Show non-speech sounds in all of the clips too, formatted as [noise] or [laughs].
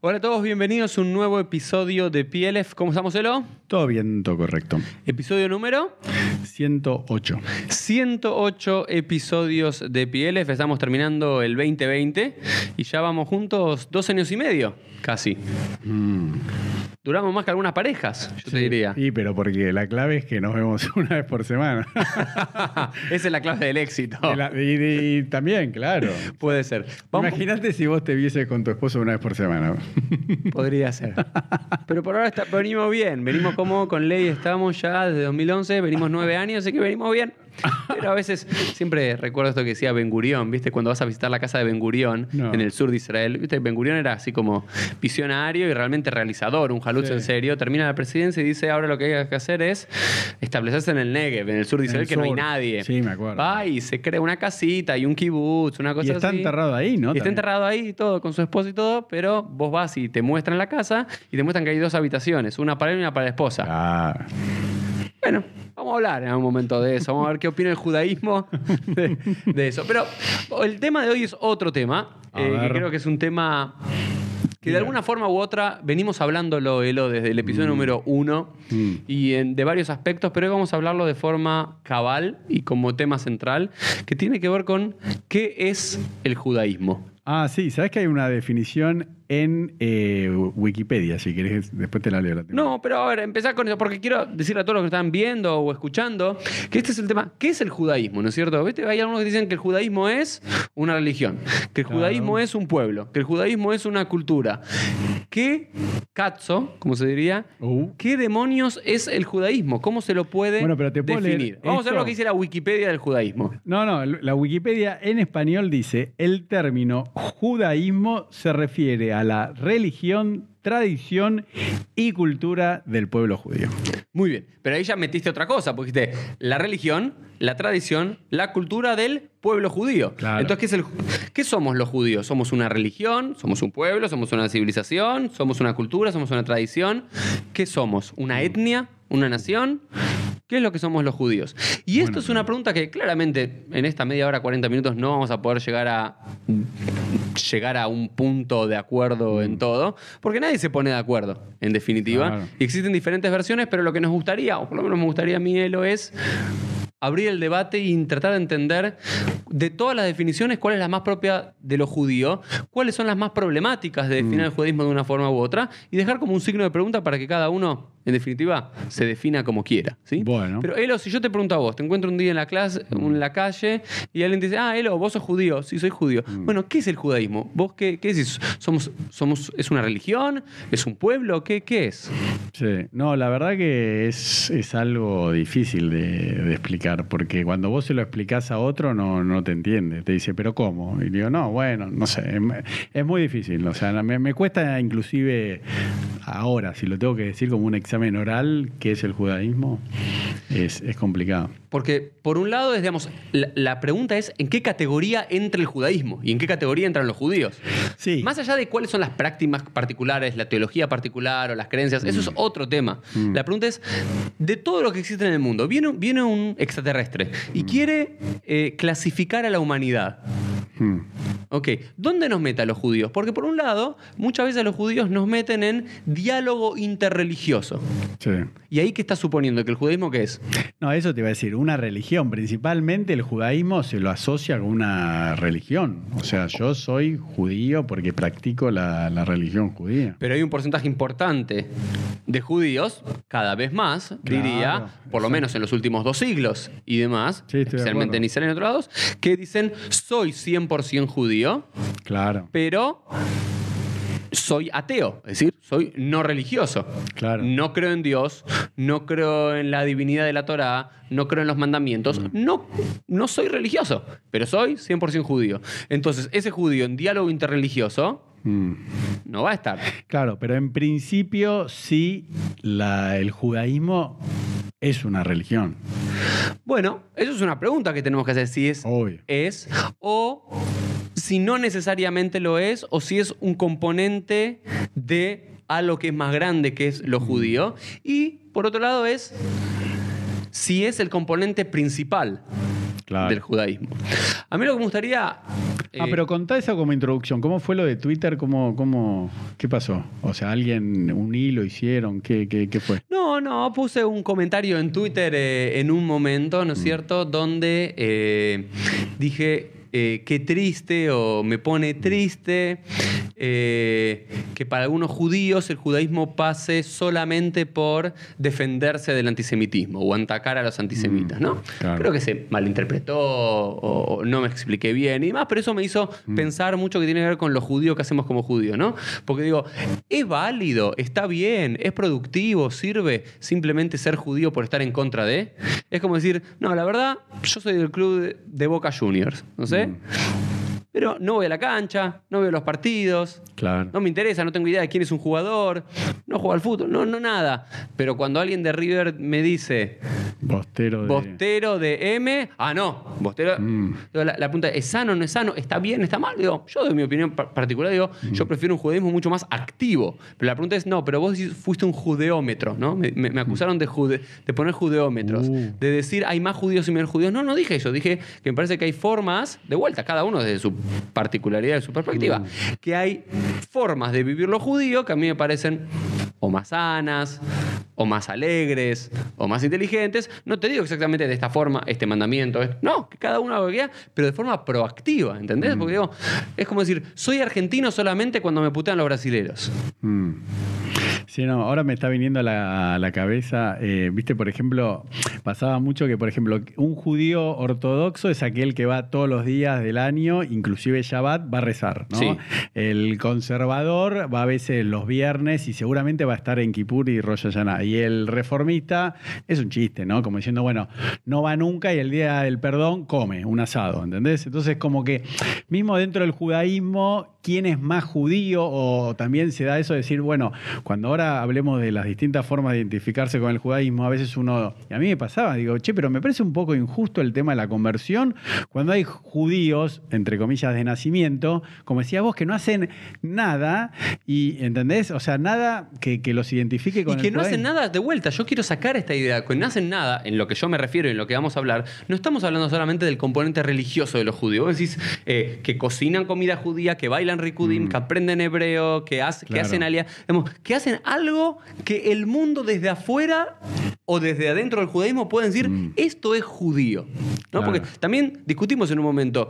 Hola a todos, bienvenidos a un nuevo episodio de PLF. ¿Cómo estamos, Elo? Todo bien, todo correcto. Episodio número 108. 108 episodios de PLF. Estamos terminando el 2020 y ya vamos juntos dos años y medio, casi. Duramos más que algunas parejas, yo te diría. Sí, pero porque la clave es que nos vemos [laughs] una vez por semana. [laughs] Esa es la clave del éxito. Y, la- y- y también, claro. Puede ser. Imagínate si vos te vieses con tu esposo una vez por semana. [laughs] Podría ser. Pero por ahora está- venimos bien. Venimos como con ley, estamos ya desde 2011, venimos nueve años, así que venimos bien. [laughs] Pero a veces siempre recuerdo esto que decía Ben Gurión, ¿viste? Cuando vas a visitar la casa de Ben Gurión No. en el sur de Israel, ¿viste? Ben Gurión era así como visionario y realmente realizador, un jalutz Sí. en serio. Termina la presidencia y dice: Ahora lo que hay que hacer es establecerse en el Negev, en el sur de Israel, el que no hay nadie. Sí, me acuerdo. Va y se crea una casita y un kibutz, una cosa Y está así. enterrado ahí, ¿no? Y está enterrado ahí y todo, con su esposa y todo, pero vos vas y te muestran la casa y te muestran que hay dos habitaciones, una para él y una para la esposa. Ah, Bueno, vamos a hablar en algún momento de eso, vamos a ver qué opina el judaísmo [laughs] de, de eso. Pero el tema de hoy es otro tema, eh, que creo que es un tema que de alguna forma u otra venimos hablándolo, Elo, desde el episodio número uno Mm. y en- de varios aspectos, pero hoy vamos a hablarlo de forma cabal y como tema central, que tiene que ver con qué es el judaísmo. Ah, sí, sabes que hay una definición en eh, Wikipedia, si querés, después te la leo. La. No, pero a ver, empezar con eso, porque quiero decirle a todos los que están viendo o escuchando que este es el tema. ¿Qué es el judaísmo? ¿No es cierto? ¿Viste? Hay algunos que dicen que el judaísmo es una religión, que el Claro. judaísmo es un pueblo, que el judaísmo es una cultura. ¿Qué cazzo, como se diría? Uh. ¿Qué demonios es el judaísmo? ¿Cómo se lo puede Bueno, pero te puedo definir? Vamos a ver lo que dice la Wikipedia del judaísmo. No, no, la Wikipedia en español dice, el término judaísmo se refiere a la religión, tradición y cultura del pueblo judío. Muy bien, pero ahí ya metiste otra cosa, porque dijiste la religión, la tradición, la cultura del pueblo judío. Claro. Entonces, ¿qué, es el, ju- ¿qué somos los judíos? ¿Somos una religión? ¿Somos un pueblo? ¿Somos una civilización? ¿Somos una cultura? ¿Somos una tradición? ¿Qué somos? ¿Una etnia? ¿Una nación? ¿Qué es lo que somos los judíos? Y esto es una pregunta que claramente en esta media hora, 40 minutos, no vamos a poder llegar a llegar a un punto de acuerdo en todo, porque nadie se pone de acuerdo, en definitiva. Claro. Y existen diferentes versiones, pero lo que nos gustaría, o por lo menos me gustaría a mí, Elo, es abrir el debate y tratar de entender de todas las definiciones cuál es la más propia de lo judío, cuáles son las más problemáticas de definir el judaísmo de una forma u otra, y dejar como un signo de pregunta para que cada uno, en definitiva, se defina como quiera. ¿sí? Bueno. Pero Elo, si yo te pregunto a vos, te encuentro un día en la clase, en la calle, y alguien te dice, ah, Elo, vos sos judío, sí, soy judío. Bueno, ¿qué es el judaísmo? ¿Vos qué, qué decís? ¿Somos, somos, ¿Es una religión? ¿Es un pueblo? ¿Qué, qué es? Sí, no, la verdad que es, es algo difícil de, de explicar, porque cuando vos se lo explicás a otro no, no te entiende, te dice, pero ¿cómo? Y digo, no, bueno, no sé, es, es muy difícil, o sea, me, me cuesta inclusive ahora, si lo tengo que decir como un examen oral, qué es el judaísmo, es, es complicado. Porque, por un lado, es, digamos, la, la pregunta es en qué categoría entra el judaísmo y en qué categoría entran los judíos. Sí. Más allá de cuáles son las prácticas particulares, la teología particular o las creencias, eso es otro tema. La pregunta es, de todo lo que existe en el mundo, viene, un- viene un extraterrestre y quiere eh, clasificar a la humanidad. Ok, ¿dónde nos mete a los judíos? Porque por un lado, muchas veces los judíos nos meten en diálogo interreligioso. Sí. ¿Y ahí qué está suponiendo? ¿Que el judaísmo qué es? No, eso te iba a decir, una religión, principalmente el judaísmo se lo asocia con una religión. O sea, yo soy judío porque practico la, la religión judía. Pero hay un porcentaje importante de judíos, cada vez más, Claro, diría, por lo menos en los últimos dos siglos y demás, Sí, de especialmente acuerdo. en Israel y en otros lados, que dicen, soy 100% judío, Claro, pero soy ateo, es decir, soy no religioso. Claro. No creo en Dios, no creo en la divinidad de la Torá, no creo en los mandamientos, Mm. no, no soy religioso, pero soy 100% judío. Entonces, ese judío en diálogo interreligioso Mm. no va a estar. Claro, pero en principio sí la- el judaísmo es una religión. Bueno, eso es una pregunta que tenemos que hacer, si es, Obvio. es o si no necesariamente lo es, o si es un componente de algo que es más grande, que es lo judío. Y por otro lado es si es el componente principal Claro. del judaísmo. A mí lo que me gustaría... Ah, eh, pero contá eso como introducción. ¿Cómo fue lo de Twitter? ¿Cómo, cómo, ¿Qué pasó? O sea, ¿alguien, un hilo hicieron? ¿Qué, qué, qué fue? No, no, puse un comentario en Twitter eh, en un momento, Mm. ¿no es cierto?, donde eh, dije eh, qué triste o me pone triste eh, que para algunos judíos el judaísmo pase solamente por defenderse del antisemitismo o atacar a los antisemitas, ¿no? Mm, claro. Creo que se malinterpretó o, no me expliqué bien y demás, pero eso me hizo Mm. pensar mucho que tiene que ver con lo judío que hacemos como judíos, ¿no? Porque digo, es válido, está bien, es productivo, sirve simplemente ser judío por estar en contra de. Es como decir, no, la verdad, yo soy del club de, de Boca Juniors, no sé. Mm. Pero no voy a la cancha, no veo los partidos, Claro. no me interesa, no tengo idea de quién es un jugador, no juego al fútbol, no, no nada. Pero cuando alguien de River me dice, Bostero de. Bostero de M. Ah, no. Bostero. Mm. La, la pregunta es: ¿sano no es sano? ¿Está bien? ¿Está mal? Digo, yo de mi opinión par- particular digo, yo Mm. prefiero un judaísmo mucho más activo. Pero la pregunta es: no, pero vos fuiste un judeómetro, ¿no? Me, me- me acusaron de, jude- de poner judeómetros. Uh. De decir, hay más judíos y menos judíos. No, no dije eso. Dije que me parece que hay formas, de vuelta, cada uno desde su particularidad, de su perspectiva, Mm. que hay formas de vivir lo judío que a mí me parecen o más sanas, o más alegres, o más inteligentes. No te digo exactamente de esta forma, este mandamiento, no, que cada uno haga lo que quiera, pero de forma proactiva, ¿entendés? Porque digo, es como decir, soy argentino solamente cuando me putean los brasileros. Mm. Sí, no, ahora me está viniendo a la, a la cabeza, eh, viste, por ejemplo, pasaba mucho que, por ejemplo, un judío ortodoxo es aquel que va todos los días del año, inclusive Shabbat, va a rezar, ¿no? Sí. El conservador va a veces los viernes y seguramente va a estar en Kippur y Rosh Hashanah. Y el reformista es un chiste, ¿no? Como diciendo, bueno, no va nunca y el día del perdón come un asado, ¿entendés? Entonces, como que mismo dentro del judaísmo, ¿quién es más judío? O también se da eso de decir, bueno, cuando ahora hablemos de las distintas formas de identificarse con el judaísmo, a veces uno, y a mí me pasaba, digo, che, pero me parece un poco injusto el tema de la conversión cuando hay judíos, entre comillas, de nacimiento, como decías vos, que no hacen nada, y ¿entendés? O sea, nada que, que los identifique con Y que el no hacen nada, de vuelta, yo quiero sacar esta idea, que no hacen nada, en lo que yo me refiero y en lo que vamos a hablar, no estamos hablando solamente del componente religioso de los judíos. Vos decís eh, que cocinan comida judía, que bailan rikudim, que aprenden hebreo, que, hace- que Mm. Hacen alia, digamos, que hacen algo que el mundo desde afuera o desde adentro del judaísmo pueden decir, esto es judío. ¿no? Mm. Claro. Porque también discutimos en un momento,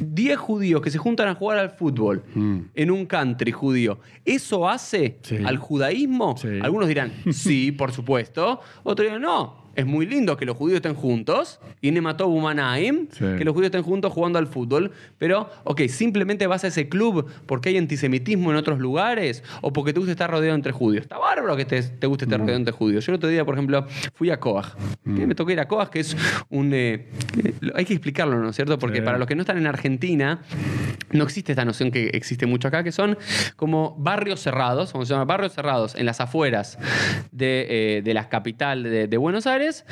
10 judíos que se juntan a jugar al fútbol Mm. en un country judío, ¿eso hace Sí. al judaísmo? Sí. Algunos dirán, [laughs] sí, por supuesto. Otros dirán, no. Es muy lindo que los judíos estén juntos, y Nematov Humanaim, Sí. que los judíos estén juntos jugando al fútbol, pero, ok, simplemente vas a ese club porque hay antisemitismo en otros lugares o porque te gusta estar rodeado entre judíos. Está bárbaro que te, te guste estar rodeado entre judíos. Yo el otro día, por ejemplo, fui a Koach. Que Me tocó ir a Koach, que es un... eh, eh, hay que explicarlo, ¿no es cierto? Porque Sí. para los que no están en Argentina, no existe esta noción que existe mucho acá, que son como barrios cerrados, como se llama, barrios cerrados en las afueras de, eh, de la capital de, de Buenos Aires, áreas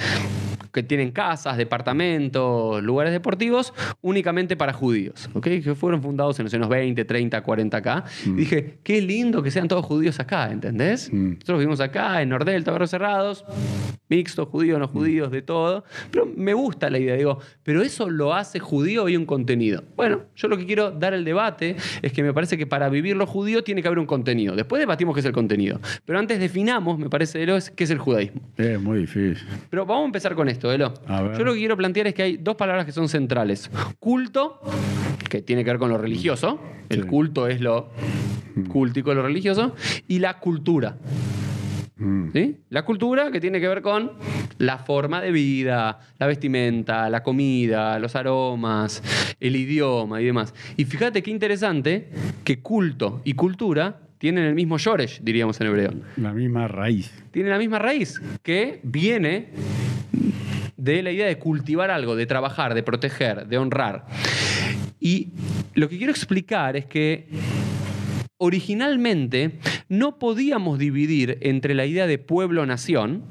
que tienen casas, departamentos, lugares deportivos, únicamente para judíos, ¿ok? Que fueron fundados en los años 20, 30, 40 acá. Y dije, qué lindo que sean todos judíos acá, ¿entendés? Mm. Nosotros vivimos acá, en Nordelta, barrios cerrados, mixtos, judíos, no judíos, de todo. Pero me gusta la idea, digo, pero eso lo hace judío y un contenido. Bueno, yo lo que quiero dar el debate es que me parece que para vivir lo judío tiene que haber un contenido. Después debatimos qué es el contenido. Pero antes definamos, me parece, qué es el judaísmo. Es muy difícil. Pero vamos a empezar con esto, Elo. Yo lo que quiero plantear es que hay dos palabras que son centrales. Culto, que tiene que ver con lo religioso. El Sí. culto es lo cultico, lo religioso. Y la cultura. Mm. ¿Sí? La cultura que tiene que ver con la forma de vida, la vestimenta, la comida, los aromas, el idioma y demás. Y fíjate qué interesante que culto y cultura tienen el mismo shoresh, diríamos en hebreo. La misma raíz. Tienen la misma raíz, que viene de la idea de cultivar algo, de trabajar, de proteger, de honrar. Y lo que quiero explicar es que originalmente no podíamos dividir entre la idea de pueblo-nación,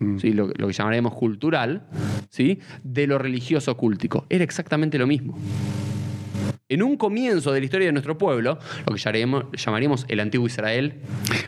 Mm. ¿sí? lo, lo que llamaremos cultural, ¿sí? de lo religioso cultico. Era exactamente lo mismo. En un comienzo de la historia de nuestro pueblo, lo que llamaremos, llamaríamos el antiguo Israel,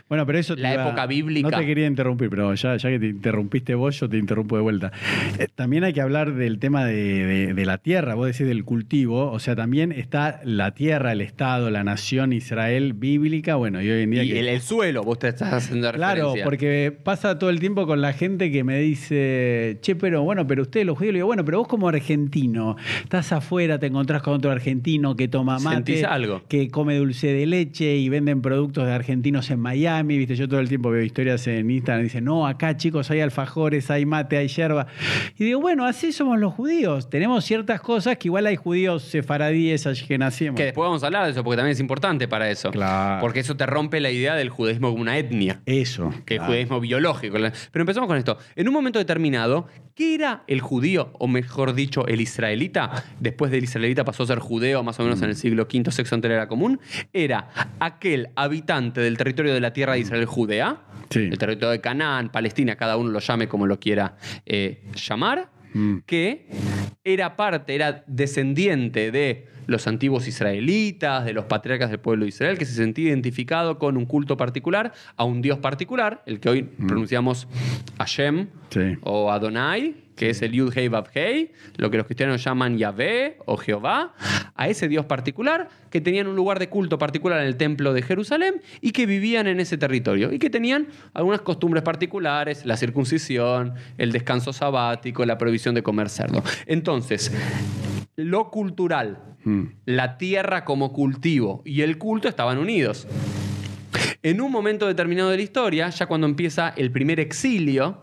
Bueno, pero eso La iba- época bíblica. No te quería interrumpir, pero ya, ya que te interrumpiste vos, yo te interrumpo de vuelta. Eh, también hay que hablar del tema de, de- de la tierra, vos decís del cultivo, o sea, también está la tierra, el Estado, la nación Israel bíblica, bueno, y hoy en día y que- el, el suelo, vos te estás haciendo Claro, referencia. porque pasa todo el tiempo con la gente que me dice, che, pero bueno, pero ustedes los judíos, le digo, bueno, pero vos como argentino, estás afuera, te encontrás con otro argentino que toma mate, que come dulce de leche y venden productos de argentinos en Miami, viste, yo todo el tiempo veo historias en Instagram, y dicen, no, acá chicos hay alfajores, hay mate, hay yerba. Y digo, bueno, así somos los judíos, tenemos ciertas cosas que igual hay judíos sefaradíes allí que nacimos. Que después vamos a hablar de eso, porque también es importante para eso. Claro. Porque eso te rompe la idea del judaísmo como una etnia. Eso. que es claro. judaísmo biológico. Pero empezamos con esto. En un momento determinado, ¿qué era el judío, o mejor dicho, el israelita? Después del israelita pasó a ser judeo más o menos en el siglo V, VI antes de la era común. Era aquel habitante del territorio de la tierra de Israel judea, Sí. el territorio de Canaán, Palestina, cada uno lo llame como lo quiera eh, llamar, Mm. que era parte, era descendiente de los antiguos israelitas, de los patriarcas del pueblo de Israel, que se sentía identificado con un culto particular, a un dios particular, el que hoy pronunciamos Hashem Sí. o Adonai, que es el Yud Hei Vav Hei, lo que los cristianos llaman Yahvé o Jehová, a ese dios particular, que tenían un lugar de culto particular en el templo de Jerusalén y que vivían en ese territorio y que tenían algunas costumbres particulares, la circuncisión, el descanso sabático, la prohibición de comer cerdo. Entonces, lo cultural, Mm. la tierra como cultivo y el culto estaban unidos. En un momento determinado de la historia, ya cuando empieza el primer exilio,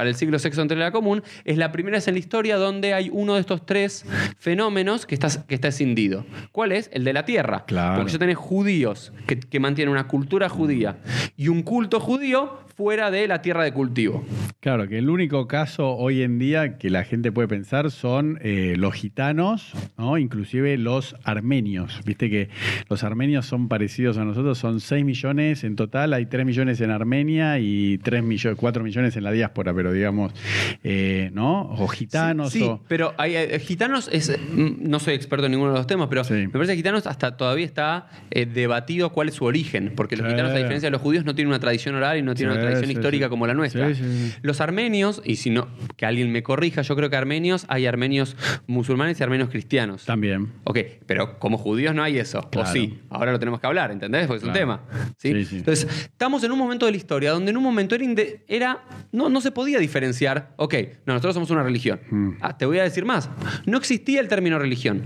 para el siglo VI entre la común, es la primera vez en la historia donde hay uno de estos tres fenómenos que está, que está escindido. ¿Cuál es? El de la tierra. Claro. Porque ya tenés judíos que, que mantienen una cultura judía y un culto judío fuera de la tierra de cultivo. Claro, que el único caso hoy en día que la gente puede pensar son eh, los gitanos, ¿no? inclusive los armenios. Viste que los armenios son parecidos a nosotros, son 6 millones en total, hay 3 millones en Armenia y 3 millones, 4 millones en la diáspora, pero digamos, eh, ¿no? O gitanos Sí, sí, o... pero hay, eh, gitanos es. mm, No soy experto en ninguno de los temas, pero Sí. me parece que gitanos hasta todavía está eh, debatido cuál es su origen. Porque los gitanos, a diferencia de los judíos, no tienen una tradición oral y no tienen una tradición histórica como la nuestra. Los armenios, y si no, que alguien me corrija, yo creo que armenios, hay armenios musulmanes y armenios cristianos. También. Ok, pero como judíos no hay eso. Claro. O sí, ahora lo tenemos que hablar, ¿entendés? Porque es un tema. ¿sí? Entonces, estamos en un momento de la historia donde en un momento era, era no, no se podía diferenciar, ok, no, nosotros somos una religión. Mm. Ah, te voy a decir más, no existía el término religión.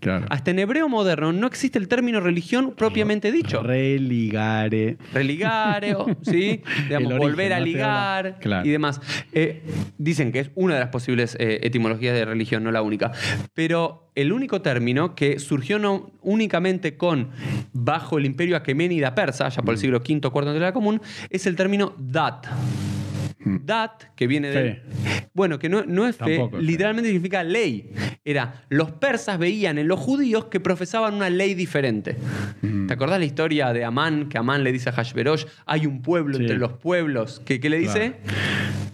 Claro. Hasta en hebreo moderno no existe el término religión propiamente dicho. Religare. Religare, ¿sí? [laughs] Digamos, volver a ligar. Claro. y demás. Eh, dicen que es una de las posibles eh, etimologías de religión, no la única. Pero el único término que surgió no únicamente con bajo el imperio aqueménida persa, ya por el siglo V o IV de la común, es el término dat. Dat, que viene de. Mm. Fe. Bueno, que no, no es fe, Tampoco es fe. literalmente significa ley. Era, los persas veían en los judíos que profesaban una ley diferente. Mm. ¿Te acordás la historia de Amán? Que Amán le dice a Hashverosh, hay un pueblo Sí. entre los pueblos. ¿Qué, qué le dice?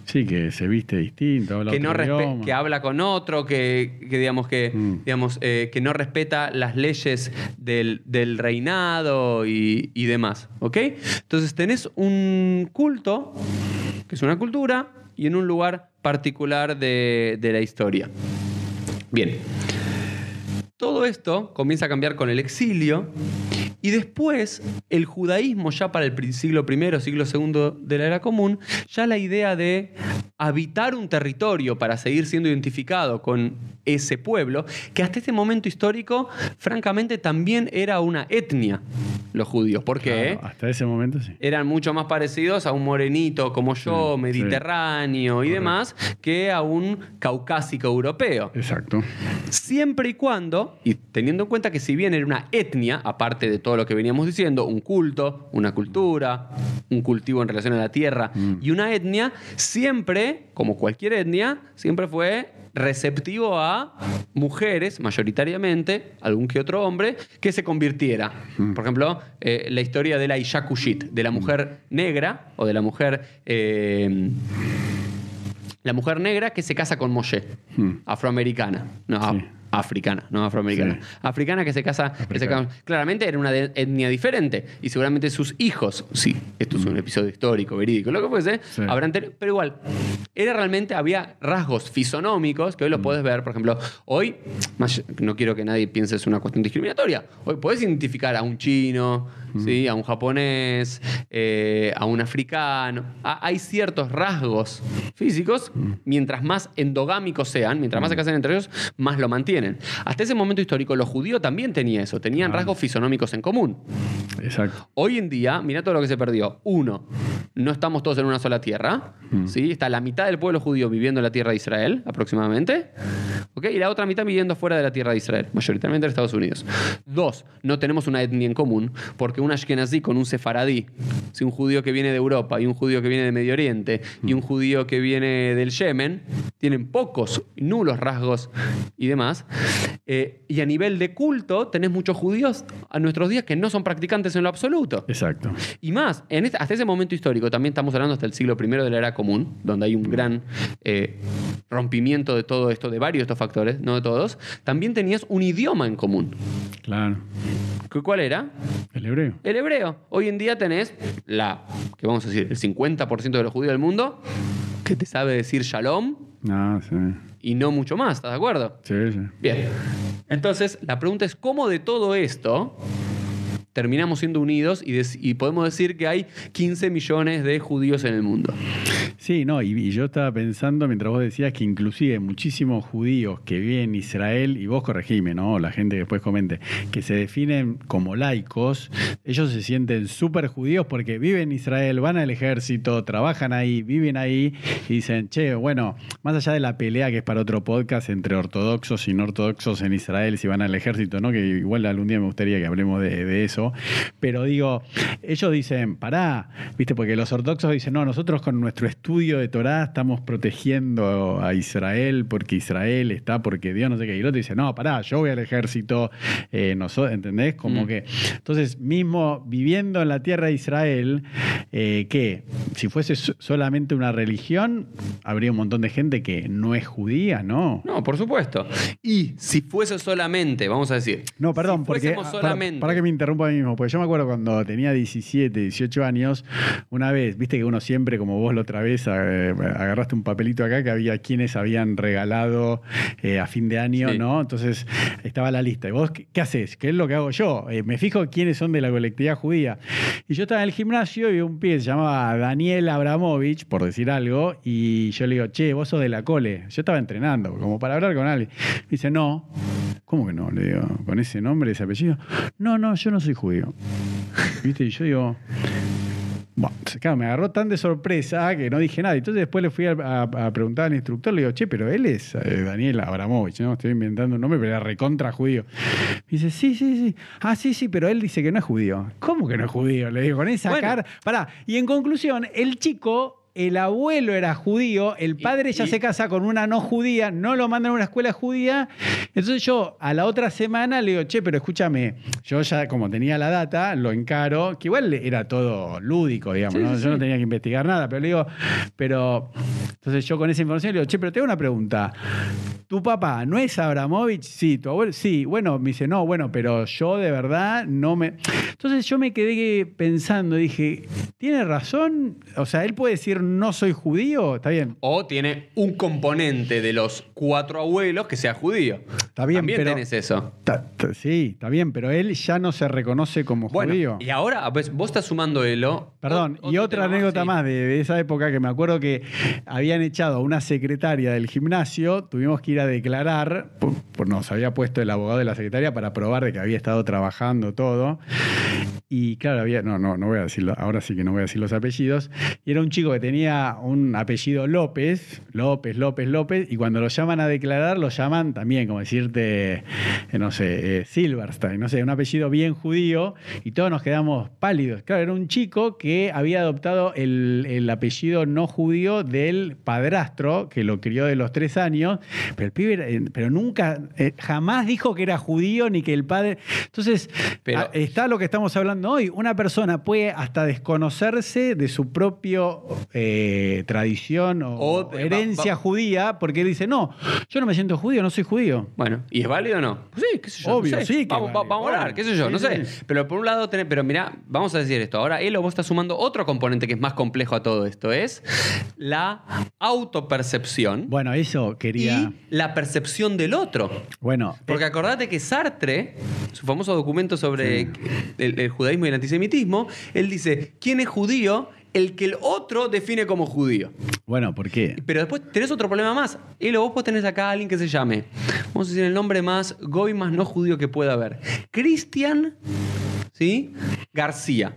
Sí, que se viste distinto, habla Que, no otro idioma. que habla con otro, que, que digamos que, Mm. digamos, eh, que no respeta las leyes del, del reinado y, y demás. ¿Ok? Entonces tenés un culto, que es una cultura, y en un lugar particular de, la historia. Bien. Todo esto comienza a cambiar con el exilio y después el judaísmo ya para el siglo I, siglo II de la era común, ya la idea de habitar un territorio para seguir siendo identificado con ese pueblo, que hasta este momento histórico, francamente, también era una etnia, los judíos. ¿Por qué? Claro, hasta ese momento sí. eran mucho más parecidos a un morenito como yo, Sí, mediterráneo y Correcto. demás, que a un caucásico europeo. Exacto. Siempre y cuando, y teniendo en cuenta que si bien era una etnia, aparte de todo lo que veníamos diciendo, un culto, una cultura, un cultivo en relación a la tierra Mm. y una etnia, siempre, como cualquier etnia, siempre fue receptivo a mujeres, mayoritariamente, algún que otro hombre, que se convirtiera. Mm. Por ejemplo, eh, la historia de la Isha Kushit, de la mujer negra o de la mujer... eh, la mujer negra que se casa con Moshe, afroamericana. No, Sí. Africana, no afroamericana. Africana que se casa, que se casa- claramente era una de- etnia diferente y seguramente sus hijos, sí, esto es un episodio histórico, verídico, lo que fuese, Sí. habrán tenido, pero igual, era realmente, había rasgos fisonómicos que hoy los puedes ver, por ejemplo, hoy, más- no quiero que nadie piense es una cuestión discriminatoria, hoy puedes identificar a un chino, ¿sí? a un japonés, eh, a un africano, A- hay ciertos rasgos físicos, mientras más endogámicos sean, mientras más se casan entre ellos, más lo mantienen. Hasta ese momento histórico, los judíos también tenían eso, tenían rasgos fisonómicos en común. Exacto. Hoy en día, mira todo lo que se perdió. Uno, no estamos todos en una sola tierra. ¿sí? Está la mitad del pueblo judío viviendo en la tierra de Israel, aproximadamente. ¿ok? Y la otra mitad viviendo fuera de la tierra de Israel, mayoritariamente en Estados Unidos. Dos, no tenemos una etnia en común, porque un ashkenazí con un sefaradí, ¿sí? un judío que viene de Europa y un judío que viene de Medio Oriente y un judío que viene del Yemen, tienen pocos, nulos rasgos y demás. Eh, y a nivel de culto, tenés muchos judíos a nuestros días que no son practicantes en lo absoluto. Exacto. Y más, en este- hasta ese momento histórico, también estamos hablando hasta el siglo I de la era común, donde hay un gran eh, rompimiento de todo esto, de varios de estos factores, no de todos, también tenías un idioma en común. Claro. ¿Cu- ¿Cuál era? El hebreo. El hebreo. Hoy en día tenés la, que vamos a decir, el 50% de los judíos del mundo que te sabe decir shalom Ah, sí. y no mucho más, ¿estás de acuerdo? Sí, sí. Bien. Entonces, la pregunta es, ¿cómo de todo esto terminamos siendo unidos y, podemos decir que hay 15 millones de judíos en el mundo? Sí, no, y, yo estaba pensando mientras vos decías que inclusive muchísimos judíos que viven en Israel, y vos corregime, ¿no? La gente que después comente, que se definen como laicos, ellos se sienten súper judíos porque viven en Israel, van al ejército, trabajan ahí, viven ahí, y dicen, che, bueno, más allá de la pelea que es para otro podcast entre ortodoxos y no ortodoxos en Israel, si van al ejército, ¿no? Que igual algún día me gustaría que hablemos de eso, pero digo, ellos dicen, pará, ¿viste? Porque los ortodoxos dicen, no, nosotros con nuestro estudio de Torá estamos protegiendo a Israel porque Israel está, porque Dios no sé qué. Y el otro dice, no, pará, yo voy al ejército, eh, nosotros, ¿entendés? Como Mm. que. Entonces, mismo viviendo en la tierra de Israel, eh, que si fuese so- solamente una religión, habría un montón de gente que no es judía, ¿no? No, por supuesto. Y si fuese solamente, vamos a decir. No, perdón, si porque. fuésemos ah, para- solamente. Para, que me interrumpa a mí mismo, porque yo me acuerdo cuando tenía 17, 18 años, una vez, viste que uno siempre, como vos la otra vez, agarraste un papelito acá que había quienes habían regalado eh, a fin de año, Sí. ¿no? Entonces estaba la lista. ¿Y vos qué, qué haces? ¿Qué es lo que hago yo? Eh, me fijo quiénes son de la colectividad judía. Y yo estaba en el gimnasio y un pibe se llamaba Daniel Abramovich, por decir algo, y yo le digo, che, vos sos de la cole. Yo estaba entrenando, como para hablar con alguien. Me dice, no. ¿Cómo que no? Le digo, ¿con ese nombre, ese apellido? No, no, yo no soy judío. [laughs] ¿Viste? Y yo digo, bueno, claro, me agarró tan de sorpresa que no dije nada. Entonces después le fui a, a- a preguntar al instructor, le digo, che, pero él es eh, Daniel Abramovich, ¿no? Estoy inventando un nombre, pero era recontra judío. Me dice, sí, sí, sí. Ah, sí, sí, pero él dice que no es judío. ¿Cómo que no es judío? Le digo, con esa Bueno. cara. Pará. Y en conclusión, el chico. El abuelo era judío, el padre ya y- se casa con una no judía, no lo mandan a una escuela judía. Entonces yo a la otra semana le digo, che, pero escúchame, yo ya como tenía la data, lo encaro, que igual era todo lúdico, digamos, Sí, ¿no? sí, yo no tenía que investigar nada, pero le digo, pero entonces yo con esa información le digo, che, pero te hago una pregunta. ¿Tu papá no es Abramovich? Sí, tu abuelo, sí. Bueno, me dice, no, bueno, pero yo de verdad no me. Entonces yo me quedé pensando, dije, ¿tiene razón? O sea, él puede decir, no soy judío, está bien. O tiene un componente de los cuatro abuelos que sea judío. Está bien, También pero- tenés eso. Ta- ta- sí, está bien, pero él ya no se reconoce como Bueno, judío. y ahora pues, vos estás sumando Elo. Perdón, O- y otra anécdota sí. más de, de esa época que me acuerdo que habían echado a una secretaria del gimnasio, tuvimos que ir a declarar, por, por- nos había puesto el abogado de la secretaria para probar de que había estado trabajando todo. Y claro, había, no, no, no voy a decirlo, ahora sí que no voy a decir los apellidos. Y era un chico que tenía un apellido López, López, López, López, y cuando lo llaman a declarar, lo llaman también, como decirte, eh, no sé, eh, Silverstein, no sé, un apellido bien judío, y todos nos quedamos pálidos. Claro, era un chico que había adoptado el, el apellido no judío del padrastro, que lo crió de los tres años, pero el pibe, era- eh, pero nunca, eh, jamás dijo que era judío ni que el padre. Entonces, Pero- a- está lo que estamos hablando hoy. Una persona puede hasta desconocerse de su propio eh, tradición o, O de- herencia va- va- judía porque él dice, no, yo no me siento judío, no soy judío. Bueno, ¿y es válido o no? Pues sí, qué sé yo. no Obvio, sé. sí que Vamos, a hablar, qué sé yo, no sé. sí. Pero por un lado, tenés, pero mira, vamos a decir esto. Ahora, Elo, vos estás sumando otro componente que es más complejo a todo esto. Es la autopercepción Bueno, eso quería. y la percepción del otro. Bueno, Porque acordate que Sartre, su famoso documento sobre el, el judaísmo y el antisemitismo, él dice, ¿quién es judío? El que el otro define como judío. bueno, ¿por qué? Pero después tenés otro problema más. Y luego vos tenés acá a alguien que se llame, vamos a decir el nombre más goy, más no judío que pueda haber. Cristian, ¿sí? García.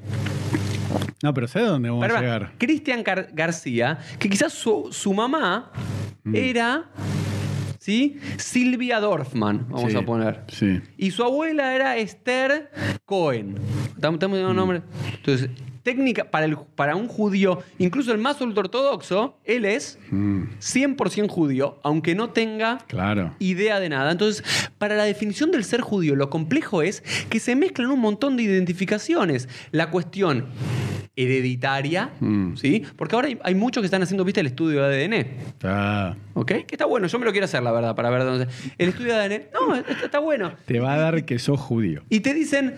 No, pero ¿sabes dónde vamos a llegar? Cristian Gar- García, que quizás su, su mamá era, ¿sí? Silvia Dorfman, vamos Sí, a poner. Sí. Y su abuela era Esther Cohen. Estamos estamos diciendo nombre. Entonces, técnica para, el, para un judío, incluso el más ultraortodoxo, él es Mm, 100% judío, aunque no tenga claro. idea de nada. Entonces, para la definición del ser judío, lo complejo es que se mezclan un montón de identificaciones. La cuestión hereditaria, Mm. ¿sí? Porque ahora hay, hay muchos que están haciendo, viste, el estudio de ADN. Ah, ¿Ok? Que está bueno, yo me lo quiero hacer, la verdad, para ver dónde. El estudio de ADN, no, está, está bueno. te va a dar que sos judío. Y te dicen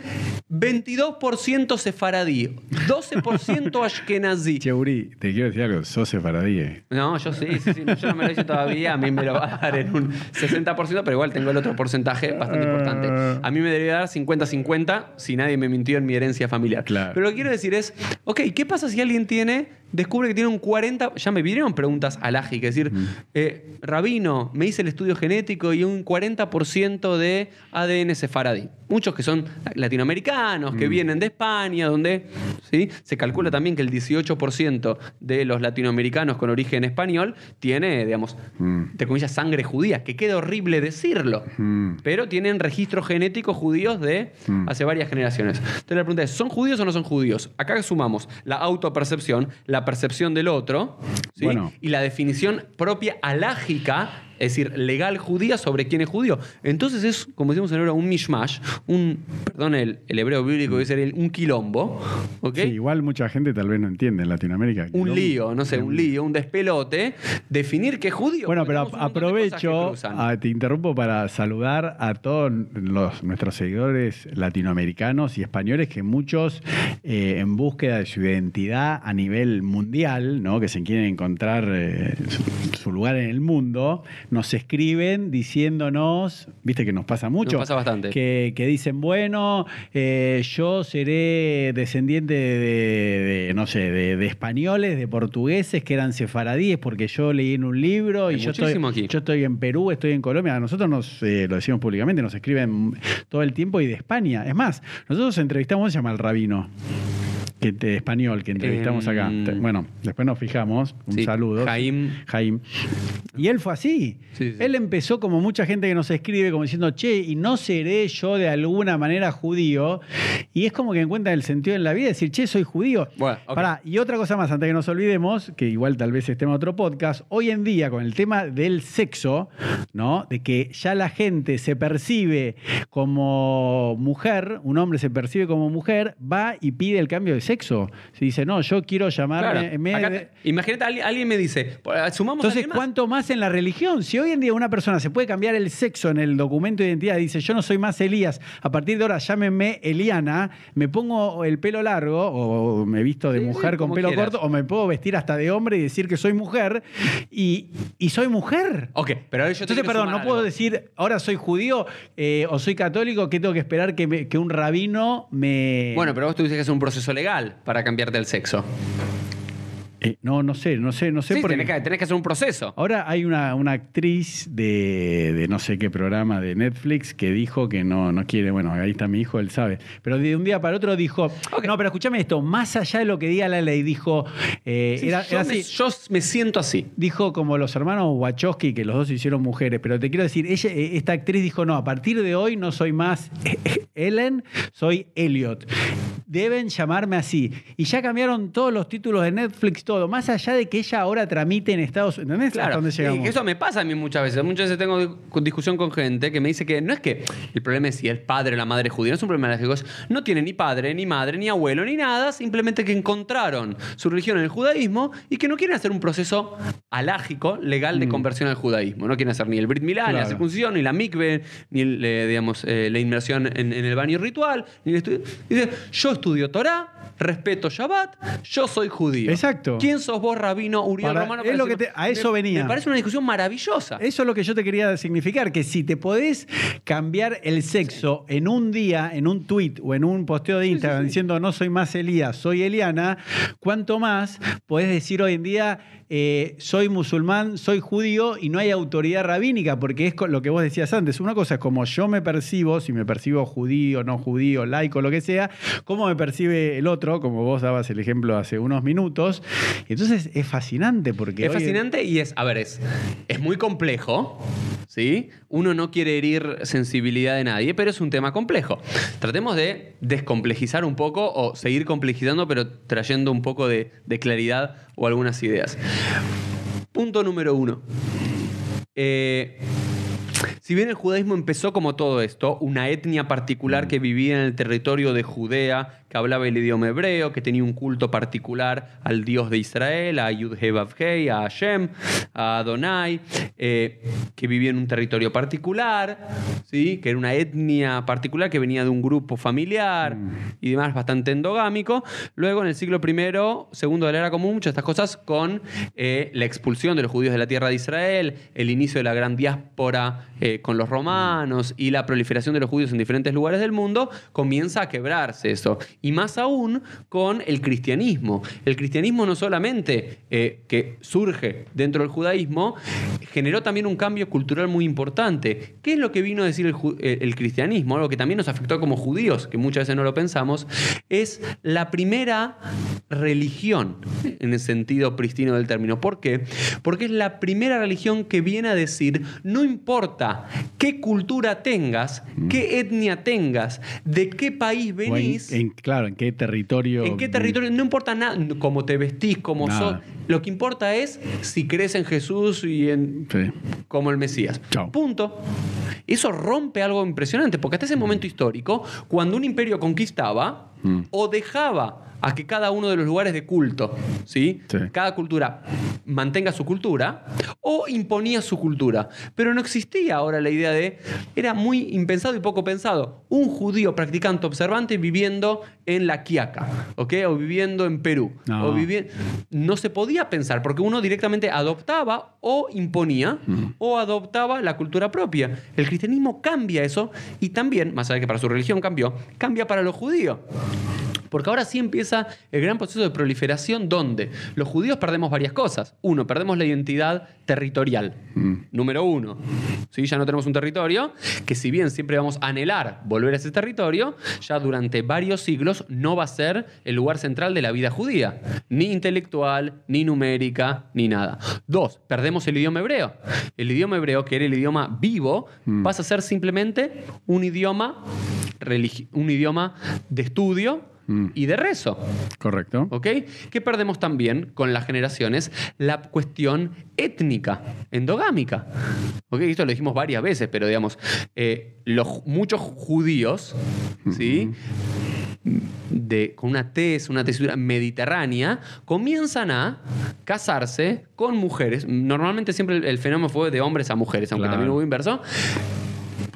22% sefaradí, 12% ashkenazí. Cheuri, te quiero decir algo, sos sefaradí. eh. No, yo sí, sí, sí, yo no me lo hice todavía, a mí me lo va a dar en un 60%, pero igual tengo el otro porcentaje bastante importante. A mí me debería dar 50-50 si nadie me mintió en mi herencia familiar. Claro. Pero lo que quiero decir es, ok, ¿qué pasa si alguien tiene, descubre que tiene un 40, ya me vinieron preguntas alágicas, es decir, eh, Rabino, me hice el estudio genético y un 40% de ADN sefaradí. Muchos que son latinoamericanos, que vienen de España, donde ¿sí? se calcula también que el 18% de los latinoamericanos con origen español tiene, digamos, Mm. entre comillas, sangre judía, que queda horrible decirlo, Mm. pero tienen registros genéticos judíos de Mm. hace varias generaciones. Entonces la pregunta es, ¿son judíos o no son judíos? Acá sumamos la autopercepción, la percepción del otro, ¿sí? Bueno. y la definición propia alágica, es decir, legal judía sobre quién es judío. Entonces es, como decimos en hebreo, un mishmash, un, perdón el, el hebreo bíblico dice el- un quilombo, ¿ok? Sí, igual mucha gente tal vez no entiende en Latinoamérica. un lío, no sé, un lío, un despelote, definir qué es judío. Bueno, pero aprovecho, ah, te interrumpo para saludar a todos los, nuestros seguidores latinoamericanos y españoles que muchos eh, en búsqueda de su identidad a nivel mundial, ¿no? que se quieren encontrar eh, su, su lugar en el mundo, nos escriben diciéndonos, viste que nos pasa mucho, Nos pasa bastante. que, que dicen, bueno, eh, yo seré descendiente de, de- de, no sé, de, de españoles, de portugueses que eran sefaradíes, porque yo leí en un libro y Hay yo estoy, muchísimo aquí. yo estoy en Perú, estoy en Colombia. A nosotros nos, eh, lo decimos públicamente, nos escriben todo el tiempo y de España. Es más, nosotros entrevistamos, ¿cómo se llama el rabino? Que, de español que entrevistamos acá. Em, Te- Bueno, después nos fijamos. Un Sí, saludo. Jaim. Jaim. Y él fue así. Sí, sí. Él empezó como mucha gente que nos escribe, como diciendo, che, y no seré yo de alguna manera judío. Y es como que encuentra el sentido en la vida, decir, che, soy judío. Bueno. Pará, y otra cosa más, antes que nos olvidemos, que igual tal vez esté en otro podcast, hoy en día con el tema del sexo, ¿no? De que ya la gente se percibe como mujer, un hombre se percibe como mujer, va y pide el cambio de sexo. Se dice, no, yo quiero llamarme... Claro, de- imagínate, alguien, alguien me dice, sumamos entonces, más. ¿cuánto más en la religión? Si hoy en día una persona se puede cambiar el sexo en el documento de identidad, dice, yo no soy más Elías, a partir de ahora llámenme Eliana, me pongo el pelo largo o me visto de Sí, mujer con pelo quieras. corto o me puedo vestir hasta de hombre y decir que soy mujer y, y soy mujer. Ok, pero ahora yo Entonces, perdón, no puedo decir, ahora soy judío eh, o soy católico, que tengo que esperar que, me- que un rabino me... Bueno, pero vos tuviste que hacer un proceso legal para cambiarte el sexo. Eh, no, no sé, no sé, no sé Sí, tenés que, tenés que hacer un proceso. Ahora hay una, una actriz de, de no sé qué programa de Netflix que dijo que no, no quiere, bueno, ahí está mi hijo, él sabe, pero de un día para otro dijo, no, pero escúchame esto, más allá de lo que diga la ley, dijo, eh, Sí, era, yo, era me, yo me siento así. dijo como los hermanos Wachowski, que los dos hicieron mujeres, pero te quiero decir, ella, eh, esta actriz dijo, no, a partir de hoy no soy más [laughs] Ellen, soy Elliot. Deben llamarme así. Y ya cambiaron todos los títulos de Netflix, todo. Más allá de que ella ahora tramite en Estados Unidos. ¿Entendés? Claro, ¿Hasta dónde llegamos? eso me pasa a mí muchas veces. Muchas veces tengo discusión con gente que me dice que no es que el problema es si el padre o la madre es judía, no es un problema de las No tiene ni padre, ni madre, ni abuelo, ni nada, simplemente que encontraron su religión en el judaísmo y que no quieren hacer un proceso alágico, legal, de conversión al judaísmo. No quieren hacer ni el Brit Milá, ni la Mm. Circuncisión, ni la mikve, ni el, eh, digamos, eh, la inmersión en, en el baño ritual. Ni el estudio. Dice, yo estudio Torah, respeto Shabbat, yo soy judío. Exacto. ¿Quién sos vos, rabino Uriel Para- Romano? es lo que te- a eso Me- venía. Me parece una discusión maravillosa. Eso es lo que yo te quería significar, que si te podés cambiar el sexo en un día, en un tweet o en un posteo de Instagram diciendo no soy más Elías, soy Eliana, ¿cuánto más podés decir hoy en día eh, soy musulmán, soy judío y no hay autoridad rabínica? Porque es lo que vos decías antes. Una cosa es como yo me percibo, si me percibo judío, no judío, laico, lo que sea, cómo me percibe el otro, como vos dabas el ejemplo hace unos minutos. Entonces es fascinante porque... Es fascinante y es, a ver, es, es muy complejo, ¿sí? Uno no quiere herir sensibilidad de nadie, pero es un tema complejo. Tratemos de descomplejizar un poco o seguir complejizando, pero trayendo un poco de, de claridad o algunas ideas. Punto número uno. Eh, si bien el judaísmo empezó como todo esto, una etnia particular que vivía en el territorio de Judea, que hablaba el idioma hebreo, que tenía un culto particular al Dios de Israel, a Yud-He-Vav-Hei, a Hashem, a Adonai, eh, que vivía en un territorio particular, ¿sí? que era una etnia particular que venía de un grupo familiar y demás bastante endogámico. Luego, en el siglo I, segundo de la era común, muchas de estas cosas con eh, la expulsión de los judíos de la tierra de Israel, el inicio de la gran diáspora eh, con los romanos y la proliferación de los judíos en diferentes lugares del mundo, comienza a quebrarse eso. Y más aún con el cristianismo. El cristianismo no solamente eh, que surge dentro del judaísmo, generó también un cambio cultural muy importante. ¿Qué es lo que vino a decir eh, el cristianismo? Algo que también nos afectó como judíos, que muchas veces no lo pensamos, es la primera religión en el sentido pristino del término. ¿Por qué? Porque es la primera religión que viene a decir, no importa qué cultura tengas, qué etnia tengas, de qué país en- venís, en- claro, en qué territorio. ¿En qué territorio? No importa nada, cómo te vestís, cómo Nada. sos. Lo que importa es si crees en Jesús y en Sí. como el Mesías. Chao. Punto. Eso rompe algo impresionante, porque hasta ese momento histórico, cuando un imperio conquistaba Mm. o dejaba a que cada uno de los lugares de culto, ¿sí? Sí. Cada cultura mantenga su cultura o imponía su cultura. Pero no existía ahora la idea de, era muy impensado y poco pensado, un judío practicante observante viviendo en la Quiaca, ¿ok? O viviendo en Perú. No. O vivi- no se podía pensar, porque uno directamente adoptaba o imponía o adoptaba la cultura propia. El cristianismo cambia eso y también, más allá de que para su religión cambió, cambia para los judíos. Porque ahora sí empieza el gran proceso de proliferación donde los judíos perdemos varias cosas. Uno, perdemos la identidad territorial. Número uno. ¿sí? Ya no tenemos un territorio que si bien siempre vamos a anhelar volver a ese territorio, ya durante varios siglos no va a ser el lugar central de la vida judía. Ni intelectual, ni numérica, ni nada. Dos, perdemos el idioma hebreo. El idioma hebreo, que era el idioma vivo, pasa a ser simplemente un idioma, un idioma de estudio y de rezo. Correcto. ¿Ok? ¿Qué perdemos también con las generaciones? La cuestión étnica, endogámica. ¿Ok? Esto lo dijimos varias veces, pero digamos, eh, los, muchos judíos, ¿sí? De, con una tez, una textura mediterránea, comienzan a casarse con mujeres. Normalmente siempre el, el fenómeno fue de hombres a mujeres, aunque Claro. también hubo inverso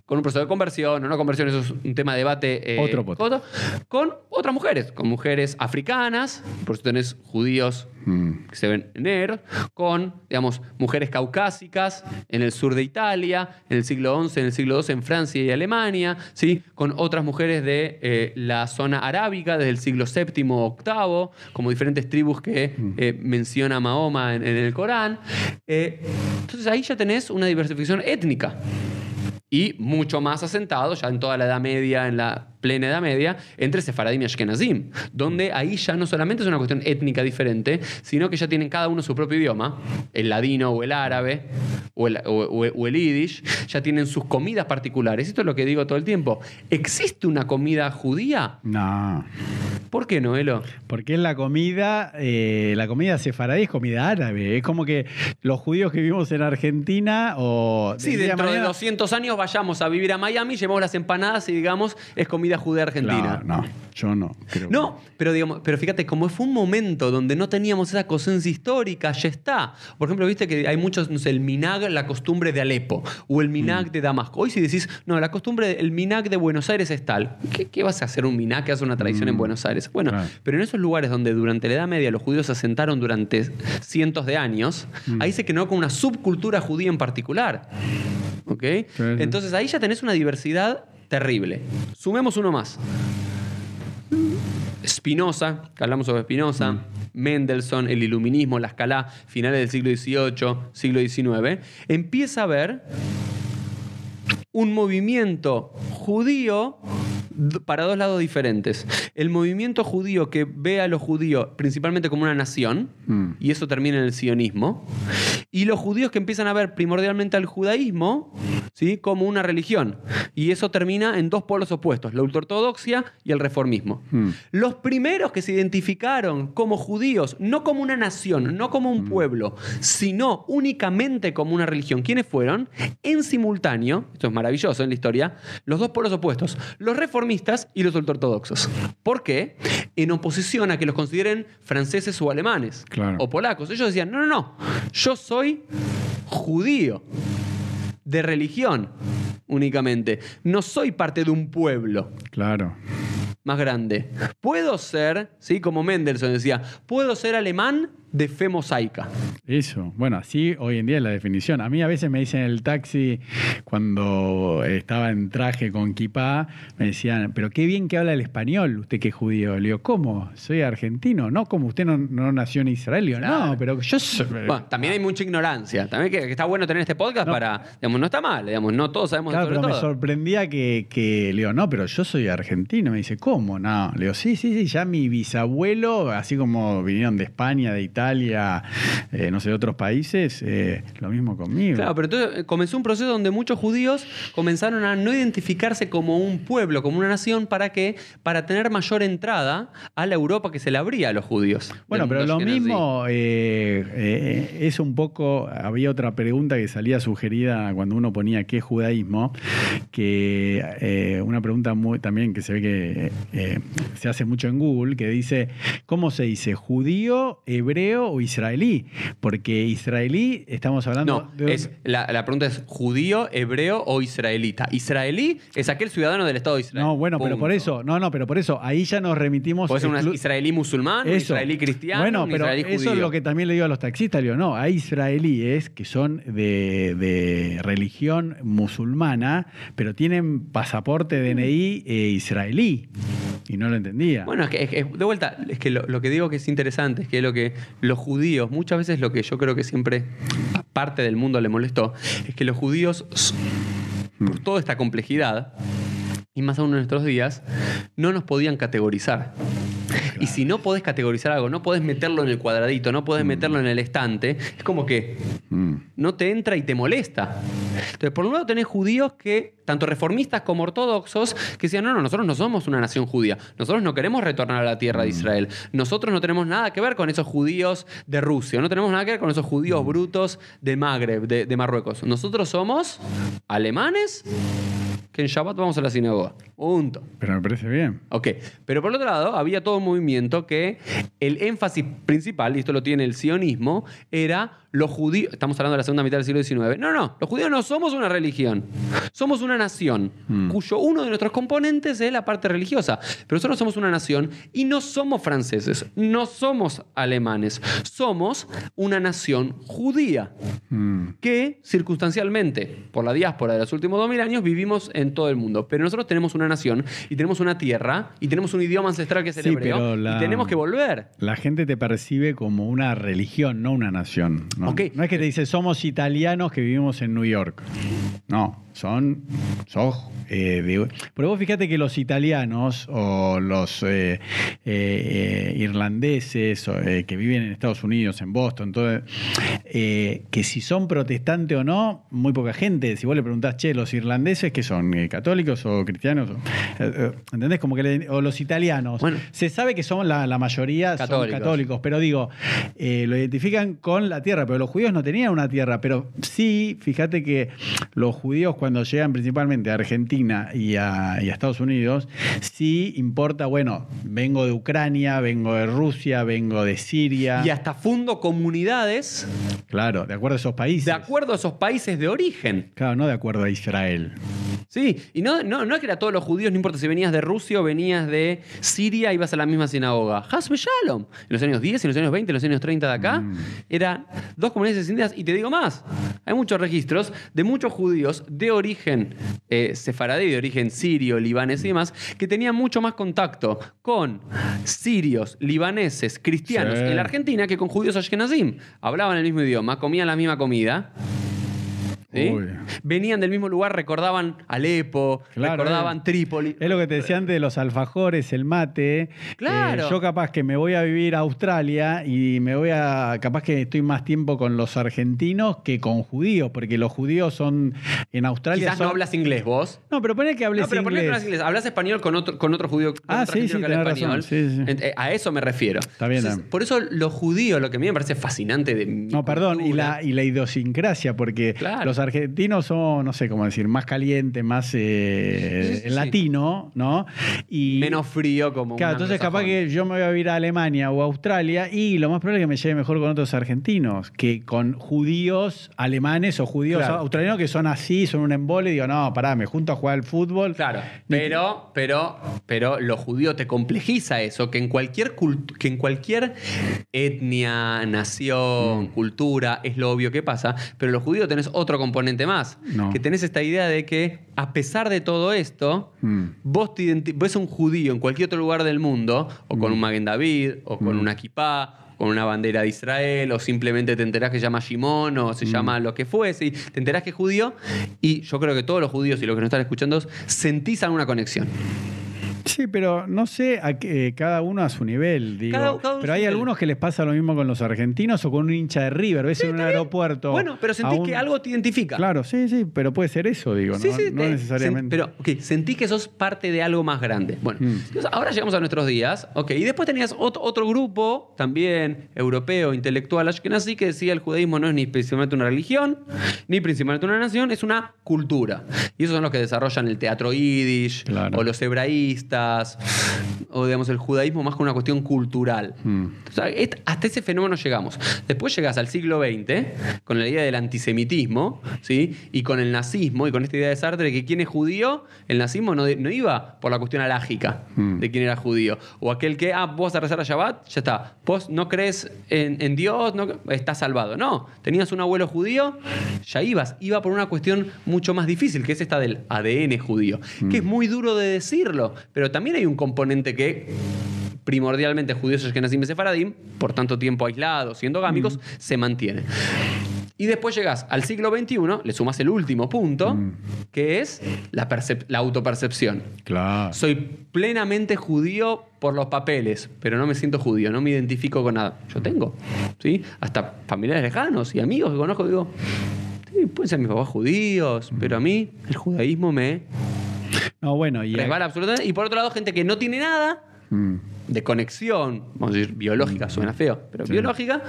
con un proceso de conversión o no conversión, eso es un tema de debate. eh, Otro otro, con otras mujeres, con mujeres africanas, por eso tenés judíos Mm. que se ven negros, con, digamos, mujeres caucásicas en el sur de Italia, en el siglo XI, en el siglo XII en Francia y Alemania, ¿sí? con otras mujeres de eh, la zona arábiga desde el siglo VII o VIII, como diferentes tribus que eh, menciona Mahoma en, en el Corán. Eh, entonces ahí ya tenés una diversificación étnica y mucho más asentado, ya en toda la Edad Media, en la plena Edad Media, entre Sefaradim y Ashkenazim, donde ahí ya no solamente es una cuestión étnica diferente, sino que ya tienen cada uno su propio idioma, el ladino o el árabe o el, o- o- o el yiddish, ya tienen sus comidas particulares. Esto es lo que digo todo el tiempo. ¿Existe una comida judía? No. ¿Por qué no, Elo? Porque es la comida, eh, la comida sefaradí es comida árabe. Es como que los judíos que vivimos en Argentina o... Sí, dentro de mañana- 200 años vayamos a vivir a Miami, llevamos las empanadas y digamos, es comida judía argentina. Claro, no, yo no. creo que No, pero digamos, pero fíjate, como fue un momento donde no teníamos esa conciencia histórica, ya está. Por ejemplo, viste que hay muchos, no sé, el minag, la costumbre de Alepo, o el Mm. minag de Damasco. Hoy si decís, no, la costumbre, el minag de Buenos Aires es tal. ¿Qué, qué vas a hacer un minag que hace una tradición en Buenos Aires? Bueno, Mm. Claro. pero en esos lugares donde durante la Edad Media los judíos se asentaron durante cientos de años, Mm. ahí se quedó con una subcultura judía en particular. ¿Ok? sí. Entonces ahí ya tenés una diversidad terrible. Sumemos uno más. Spinoza, que hablamos sobre Spinoza, Mendelssohn, el iluminismo, la escala finales del siglo XVIII, siglo XIX, empieza a haber un movimiento judío para dos lados diferentes. El movimiento judío que ve a los judíos principalmente como una nación, Mm. y eso termina en el sionismo, y los judíos que empiezan a ver primordialmente al judaísmo ¿sí? como una religión, y eso termina en dos polos opuestos, la ultraortodoxia y el reformismo. Mm. Los primeros que se identificaron como judíos, no como una nación, no como un pueblo, sino únicamente como una religión, ¿quiénes fueron? En simultáneo, esto es maravilloso en la historia, los dos polos opuestos, los reformistas y los ultraortodoxos. ¿Por qué? En oposición a que los consideren franceses o alemanes Claro. o polacos. Ellos decían, no, no, no, yo soy judío de religión únicamente. No soy parte de un pueblo Claro. más grande. Puedo ser, ¿sí? como Mendelssohn decía, puedo ser alemán de fe mosaica. Eso, bueno, así hoy en día es la definición. A mí a veces me dicen en el taxi, cuando estaba en traje con kipá, me decían, pero qué bien que habla el español, usted que es judío. Le digo, ¿cómo? Soy argentino, ¿no? Como usted no, no nació en Israel. Le digo, Claro. no, pero yo soy... Bueno, también hay mucha ignorancia. También que, que está bueno tener este podcast No. para, digamos, no está mal, digamos, no todos sabemos Claro, sobre pero me sorprendía que, que le digo, no, pero yo soy argentino. Me dice, ¿cómo? No. Le digo, sí, sí, sí, ya mi bisabuelo, así como vinieron de España, de Italia, eh, no sé, otros países, eh, lo mismo conmigo. Claro, pero entonces eh, comenzó un proceso donde muchos judíos comenzaron a no identificarse como un pueblo, como una nación, ¿para qué? Para tener mayor entrada a la Europa que se le abría a los judíos. Bueno, pero lo mismo eh, es un poco. Había otra pregunta que salía sugerida cuando uno ponía qué judaísmo, que una pregunta muy también que se ve que se hace mucho en Google, que dice: ¿cómo se dice? ¿Judío, hebreo o israelí? Porque israelí, estamos hablando. No, es, la, la pregunta es judío, hebreo o israelita. Israelí es aquel ciudadano del Estado de Israel. No, bueno, pero por eso, no, no, pero por eso, ahí ya nos remitimos. Puede ser un israelí musulmán, un israelí cristiano, Bueno, un pero israelí eso es lo que también le digo a los taxistas. Le digo, no, hay israelíes que son de, de religión musulmana, pero tienen pasaporte DNI eh, israelí. Y no lo entendía. Bueno, es que, es que- de vuelta, es que lo, que digo que es interesante es que lo que los judíos, muchas veces lo que yo creo que siempre parte del mundo le molestó, es que los judíos, por toda esta complejidad, y más aún en nuestros días, no nos podían categorizar. Y si no podés categorizar algo, no podés meterlo en el cuadradito, no podés meterlo en el estante, es como que Mm. no te entra y te molesta. Entonces, por un lado tenés judíos que, tanto reformistas como ortodoxos, que decían, no, no, nosotros no somos una nación judía, nosotros no queremos retornar a la tierra de Israel, nosotros no tenemos nada que ver con esos judíos de Rusia, no tenemos nada que ver con esos judíos brutos de Magreb, de, de Marruecos. Nosotros somos alemanes que en Shabbat vamos a la sinagoga. Punto. Pero me parece bien. Ok, pero por otro lado, había todo un movimiento que el énfasis principal, y esto lo tiene el sionismo, era los judíos, estamos hablando de la segunda mitad del siglo XIX, no, no, los judíos no somos una religión, somos una nación, cuyo uno de nuestros componentes es la parte religiosa, pero nosotros somos una nación y no somos franceses, no somos alemanes, somos una nación judía Mm. que circunstancialmente, por la diáspora de los últimos 2000 años, vivimos en todo el mundo. Pero nosotros tenemos una nación y tenemos una tierra y tenemos un idioma ancestral que es el Sí, hebreo la- y tenemos que volver. La gente te percibe como una religión, no una nación. No, No es que te dice somos italianos que vivimos en New York. No, son, sos Eh, de- pero vos fíjate que los italianos o los eh, eh, irlandeses o, eh, que viven en Estados Unidos, en Boston, todo, que si son protestantes o no, muy poca gente. Si vos le preguntás, che, los irlandeses que son católicos o cristianos, ¿entendés? Como que le- o los italianos. Bueno. Se sabe que son la, la mayoría Católicos. son católicos, pero digo, lo identifican con la tierra, pero los judíos no tenían una tierra, pero sí, fíjate que los judíos cuando llegan principalmente a Argentina y a, y a Estados Unidos, sí importa, bueno, vengo de Ucrania, vengo de Rusia, vengo de Siria, Y hasta fundo comunidades claro, de acuerdo a esos países. de acuerdo a esos países de origen. Claro, no de acuerdo a Israel. Sí, y no, no, no es que era todos los judíos, no importa si venías de Rusia o venías de Siria, ibas a la misma sinagoga. Hasbe Shalom. En los años 10, en los años 20, en los años 30 de acá, eran dos comunidades distintas. Y te digo más, hay muchos registros de muchos judíos de origen eh, sefaradí, de origen sirio, libanés y demás, que tenían mucho más contacto con sirios, libaneses, cristianos Sí. en la Argentina que con judíos ashkenazim. Hablaban el mismo idioma, comían la misma comida. Venían del mismo lugar, recordaban Alepo, Claro, recordaban eh. Trípoli. Es lo que te decía antes de los alfajores, el mate. Claro. Eh, yo capaz que me voy a vivir a Australia y me voy a, capaz que estoy más tiempo con los argentinos que con judíos, porque los judíos son en Australia. Quizás son- no hablas inglés vos. No, pero poné que hables No, pero ¿por qué no inglés. hablas inglés? Hablas español con otro, con otro judío. Con Ah, otro sí, que habla español. Sí, eh, A eso me refiero. Está bien, Entonces, eh. por eso los judíos, lo que a mí me parece fascinante de No, perdón, y cultura- la, y la idiosincrasia, porque Claro. los argentinos son, no sé cómo decir, más calientes, más eh, Sí, latino, ¿no? Y, menos frío como Claro, entonces capaz que yo me voy a ir a Alemania o a Australia y lo más probable es que me lleve mejor con otros argentinos que con judíos alemanes o judíos Claro. australianos que son así, son un embole y digo, no, pará, me junto a jugar al fútbol. Claro, pero, pero, pero lo judío te complejiza eso, que en cualquier cult- que en cualquier etnia, Mm. nación, cultura, es lo obvio que pasa, pero los judíos tenés otro componente más, No. que tenés esta idea de que a pesar de todo esto, Mm. vos te un judío en cualquier otro lugar del mundo, o Mm. con un Magen David, o con una kippah, con una bandera de Israel, o simplemente te enterás que se llama Shimon, o Mm. se llama lo que fuese, y te enterás que es judío, y yo creo que todos los judíos y los que nos están escuchando sentís alguna conexión. Sí, pero no sé, a qué- cada uno a su nivel, digo. Cada- cada pero hay nivel. algunos que les pasa lo mismo con los argentinos o con un hincha de River, ves en un aeropuerto. Bueno, pero sentís un- que algo te identifica. Claro, sí, sí, pero puede ser eso, digo, Sí, no, sí, no te- necesariamente. pero, ok, sentí que sos parte de algo más grande. Bueno, Mm. entonces, ahora llegamos a nuestros días, ok, y después tenías otro, otro grupo, también europeo, intelectual, ashkenazi, que decía el judaísmo no es ni principalmente una religión, ni principalmente una nación, es una cultura. Y esos son los que desarrollan el teatro yiddish, Claro. o los hebraístas, o digamos el judaísmo más que una cuestión cultural. Mm. O sea, est- hasta ese fenómeno llegamos. Después llegas al siglo XX con la idea del antisemitismo, ¿sí? Y con el nazismo y con esta idea de Sartre de que quien es judío, el nazismo no, no iba por la cuestión alágica Mm. de quién era judío. O aquel que, ah, vos vas a rezar a Shabbat, ya está. Vos no crees en, en Dios, no, estás salvado. No, tenías un abuelo judío, ya ibas. Iba por una cuestión mucho más difícil, que es esta del ADN judío. Que es muy duro de decirlo, pero también hay un componente que primordialmente judíos ashkenazim y sefaradim, por tanto tiempo aislados y endogámicos, se mantiene. Y después llegas al siglo XXI, le sumas el último punto, que es la, la autopercepción. Claro. Soy plenamente judío por los papeles, pero no me siento judío, no me identifico con nada. Yo tengo, ¿sí? Hasta familiares lejanos y amigos que conozco, digo, sí, pueden ser mis papás judíos, pero a mí el judaísmo me [laughs] No, bueno, y resbala absolutamente. Y por otro lado, gente que no tiene nada Mm. de conexión, vamos a decir biológica, suena feo, pero Sí. biológica,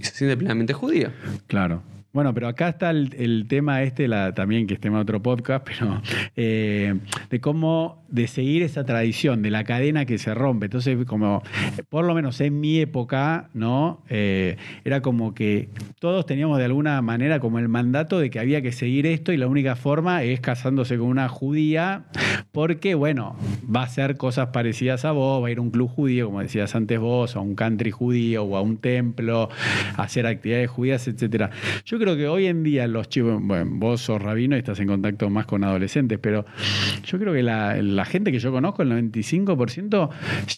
y se siente plenamente judío. Claro. Bueno, pero acá está el, tema este, la, también que es tema de otro podcast, [laughs] pero eh, de cómo, de seguir esa tradición, de la cadena que se rompe. Entonces, como, por lo menos en mi época, ¿no? Eh, era como que todos teníamos de alguna manera como el mandato de que había que seguir esto y la única forma es casándose con una judía porque, bueno, va a hacer cosas parecidas a vos, va a ir a un club judío, como decías antes vos, a un country judío o a un templo, a hacer actividades judías, etcétera. Yo creo que hoy en día los chicos, bueno, vos sos rabino y estás en contacto más con adolescentes, pero yo creo que la, la gente que yo conozco, el 95%,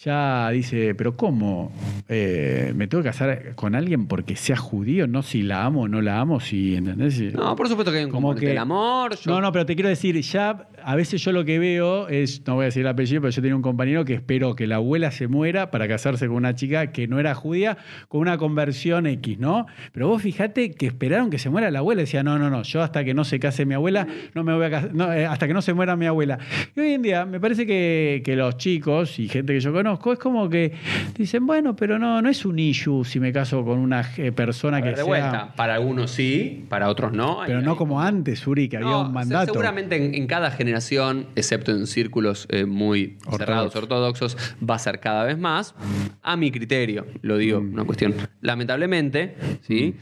ya dice, pero ¿cómo? Eh, ¿Me tengo que casar con alguien porque sea judío? No si la amo o no la amo, si, ¿entendés? No, por supuesto que hay un Como componente que- del amor. yo- No, no, pero te quiero decir, ya a veces yo lo que veo es, no voy a decir el apellido, pero yo tenía un compañero que esperó que la abuela se muera para casarse con una chica que no era judía, con una conversión X, ¿no? Pero vos fijate que esperaron que se muera la abuela. Decía, no, no, no, yo hasta que no se case mi abuela, no me voy a casar, no, eh, hasta que no se muera mi abuela. Y hoy en día me parece que, que los chicos y gente que yo conozco es como que dicen, bueno, pero no, no es un issue si me caso con una eh, persona ver, que de sea... vuelta, para algunos sí, para otros no. Pero Hay- no hay- como antes, Uri, que había un mandato. Seguramente en, en cada generación, excepto en círculos eh, muy cerrados, ortodoxos, va a ser cada vez más, a mi criterio, lo digo, Mm. una cuestión, lamentablemente, ¿sí?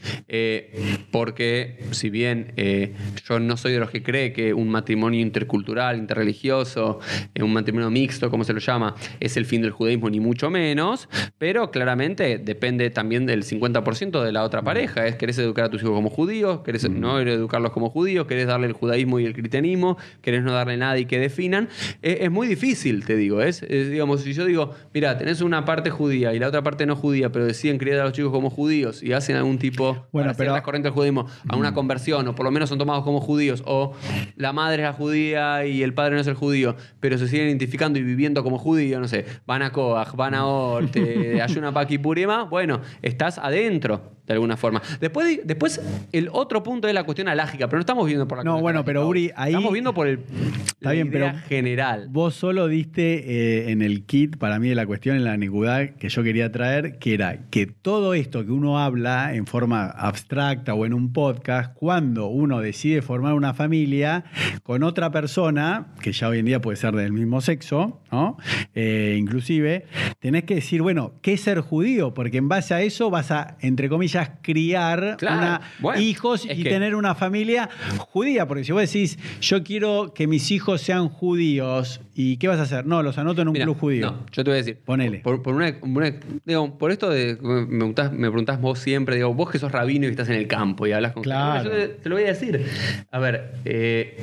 Porque si bien eh, yo no soy de los que cree que un matrimonio intercultural, interreligioso, eh, un matrimonio mixto, como se lo llama, es el fin del judaísmo, ni mucho menos, pero claramente depende también del 50% de la otra pareja. Es querés educar a tus hijos como judíos, querés no educarlos como judíos, querés darle el judaísmo y el cristianismo, querés no darle nada y que definan. Eh, es muy difícil, te digo. Es, es, digamos, si yo digo, mira, tenés una parte judía y la otra parte no judía, pero deciden criar a los chicos como judíos y hacen algún tipo, Bueno, pero- ciertas corrientes del judaísmo, a una conversión, o por lo menos son tomados como judíos, o la madre es la judía y el padre no es el judío, pero se siguen identificando y viviendo como judío, no sé, van a Koach, van a Orte, [laughs] Ayuna Paki Purima, bueno, estás adentro de alguna forma. Después, después el otro punto es la cuestión alágica, pero no estamos viendo por la No, bueno, pero, Uri, ahí- Estamos viendo por el, la bien, idea pero- general. Vos solo diste eh, en el kit para mí de la cuestión, en la anigüedad que yo quería traer, que era que todo esto que uno habla en forma abstracta o en un podcast, cuando uno decide formar una familia con otra persona, que ya hoy en día puede ser del mismo sexo, ¿no? Eh, inclusive, tenés que decir, bueno, ¿qué es ser judío? Porque en base a eso vas a, entre comillas, criar Claro, una- bueno, hijos y que- tener una familia judía. Porque si vos decís, yo quiero que mis hijos sean judíos, ¿y qué vas a hacer? No, los anoto en un Mira, club judío. No, yo te voy a decir. Ponele. Por, por una, una- digo, por esto de. Me preguntás, me preguntás vos siempre, digo, vos que sos rabino y que estás en el campo y hablas con. Claro. Yo te, te lo voy a decir. A ver, eh,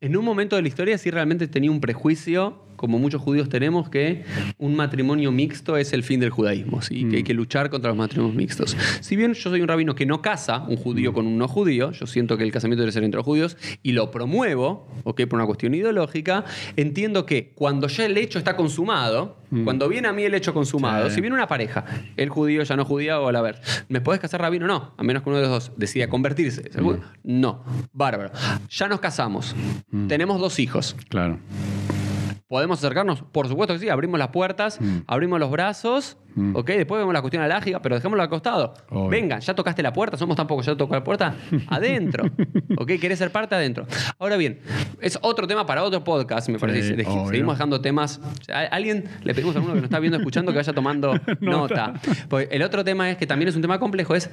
en un momento de la historia sí realmente tenía un prejuicio, como muchos judíos tenemos, que un matrimonio mixto es el fin del judaísmo, ¿sí? que hay que luchar contra los matrimonios mixtos. Si bien yo soy un rabino que no casa un judío con un no judío, yo siento que el casamiento debe ser entre los judíos y lo promuevo, ¿ok? por una cuestión ideológica, entiendo que cuando ya el hecho está consumado, cuando viene a mí el hecho consumado, Sí. si viene una pareja, el judío ya no judía o a ver, ¿me podés casar rabino? No, a menos que uno de los dos decida convertirse. ¿Es el judío? No, bárbaro. Ya nos casamos, tenemos dos hijos. Claro. ¿Podemos acercarnos? Por supuesto que sí, abrimos las puertas, abrimos los brazos, ¿ok? Después vemos la cuestión alágica, pero dejémoslo al costado. Obvio. Venga, ya tocaste la puerta, somos tampoco, ya tocó la puerta, adentro, [laughs] ¿ok? ¿Querés ser parte adentro? Ahora bien, es otro tema para otro podcast, me parece. Sí, Dej- obvio. Seguimos dejando temas. a alguien, le pedimos a uno que nos está viendo, escuchando, que vaya tomando [laughs] nota. Porque el otro tema es que también es un tema complejo, es